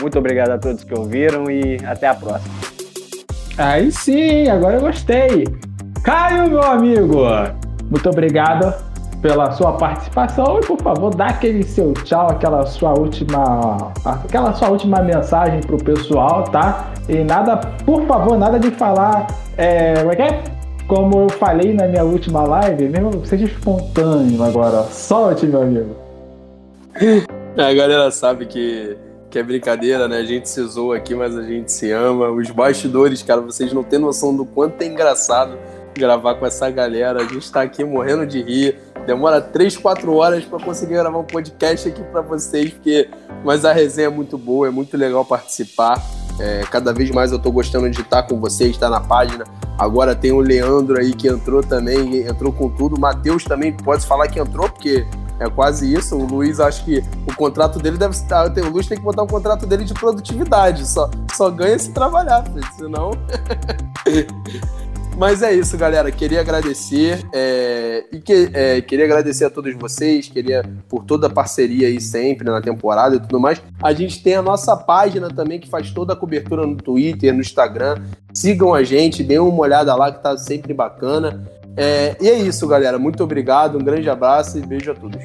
Muito obrigado a todos que ouviram e até a próxima. Aí sim, agora eu gostei. Caio, meu amigo, muito obrigado pela sua participação e por favor dá aquele seu tchau, aquela sua última, aquela sua última mensagem pro pessoal, tá? E nada, por favor, nada de falar, é, como é é? Eu falei na minha última live, mesmo seja espontâneo agora, solte, meu amigo. A galera sabe que que é brincadeira, né? A gente se zoa aqui, mas a gente se ama. Os bastidores, cara, vocês não têm noção do quanto é engraçado gravar com essa galera. A gente tá aqui morrendo de rir. Demora 3, 4 horas para conseguir gravar um podcast aqui para vocês, porque mas a resenha é muito boa, é muito legal participar. É, cada vez mais eu tô gostando de estar com vocês, estar tá na página. Agora tem o Leandro aí que entrou também, entrou com tudo. O Matheus também pode falar que entrou, porque é quase isso. O Luiz, acho que o contrato dele deve estar. O Luiz tem que botar o contrato dele de produtividade. Só, só ganha se trabalhar, senão. Mas é isso, galera. Queria agradecer é, e que, é, queria agradecer a todos vocês, queria por toda a parceria aí sempre na temporada e tudo mais. A gente tem a nossa página também que faz toda a cobertura no Twitter, no Instagram. Sigam a gente, deem uma olhada lá que tá sempre bacana. É, e é isso, galera. Muito obrigado, um grande abraço e beijo a todos.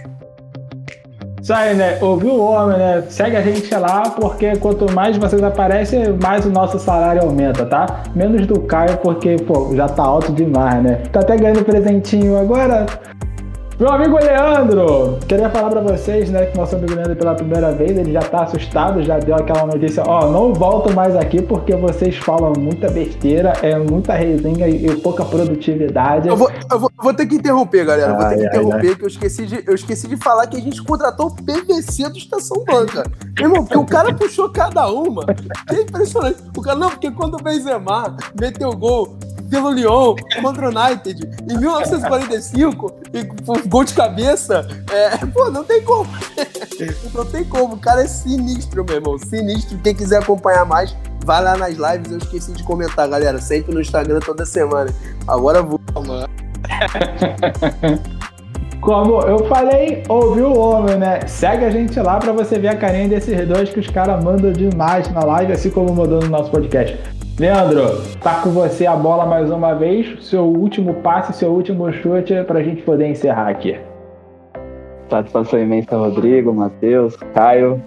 Isso aí, né? Ouviu o homem, né? Segue a gente lá, porque quanto mais vocês aparecem, mais o nosso salário aumenta, tá? Menos do Caio, porque, pô, já tá alto demais, né? Tá até ganhando presentinho agora. Meu amigo Leandro, queria falar para vocês, né, que nosso amigo Leandro pela primeira vez, ele já tá assustado, já deu aquela notícia, ó, oh, não volto mais aqui porque vocês falam muita besteira, é muita resenha e, pouca produtividade. Eu vou, eu vou, vou ter que interromper, galera, ai, vou ter que ai, interromper, ai. que eu esqueci, de, eu esqueci de falar que a gente contratou o PVC do Estação Banca. Irmão, porque o cara puxou cada uma, que é impressionante. O cara, não, porque quando o Benzema meteu gol, pelo Lyon contra o United em 1945, e, gol de cabeça, é, pô, não tem como. não tem como. O cara é sinistro, meu irmão. Sinistro. Quem quiser acompanhar mais, vai lá nas lives. Eu esqueci de comentar, galera. Sempre no Instagram toda semana. Agora vou, mano. Como eu falei, ouviu o homem, né? Segue a gente lá para você ver a carinha desses dois que os caras mandam demais na live, assim como mandou no nosso podcast. Leandro, tá com você a bola mais uma vez. Seu último passe, seu último chute para a gente poder encerrar aqui. Satisfação imensa, Rodrigo, Matheus, Caio.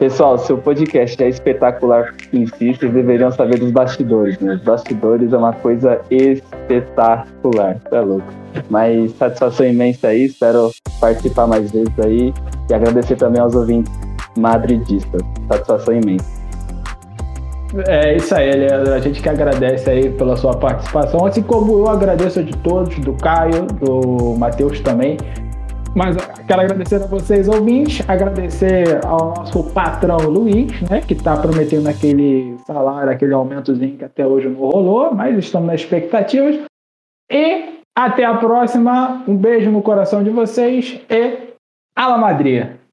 Pessoal, seu podcast é espetacular em si, vocês deveriam saber dos bastidores, né? Os bastidores é uma coisa espetacular, é louco. Mas satisfação imensa aí, espero participar mais vezes aí e agradecer também aos ouvintes madridistas. Satisfação imensa. É isso aí, Leandro. A gente que agradece aí pela sua participação, assim como eu agradeço de todos, do Caio, do Matheus também. Mas quero agradecer a vocês, ouvintes, agradecer ao nosso patrão Luiz, né, que está prometendo aquele salário, aquele aumentozinho que até hoje não rolou, mas estamos nas expectativas. E até a próxima. Um beijo no coração de vocês e Ala Madria!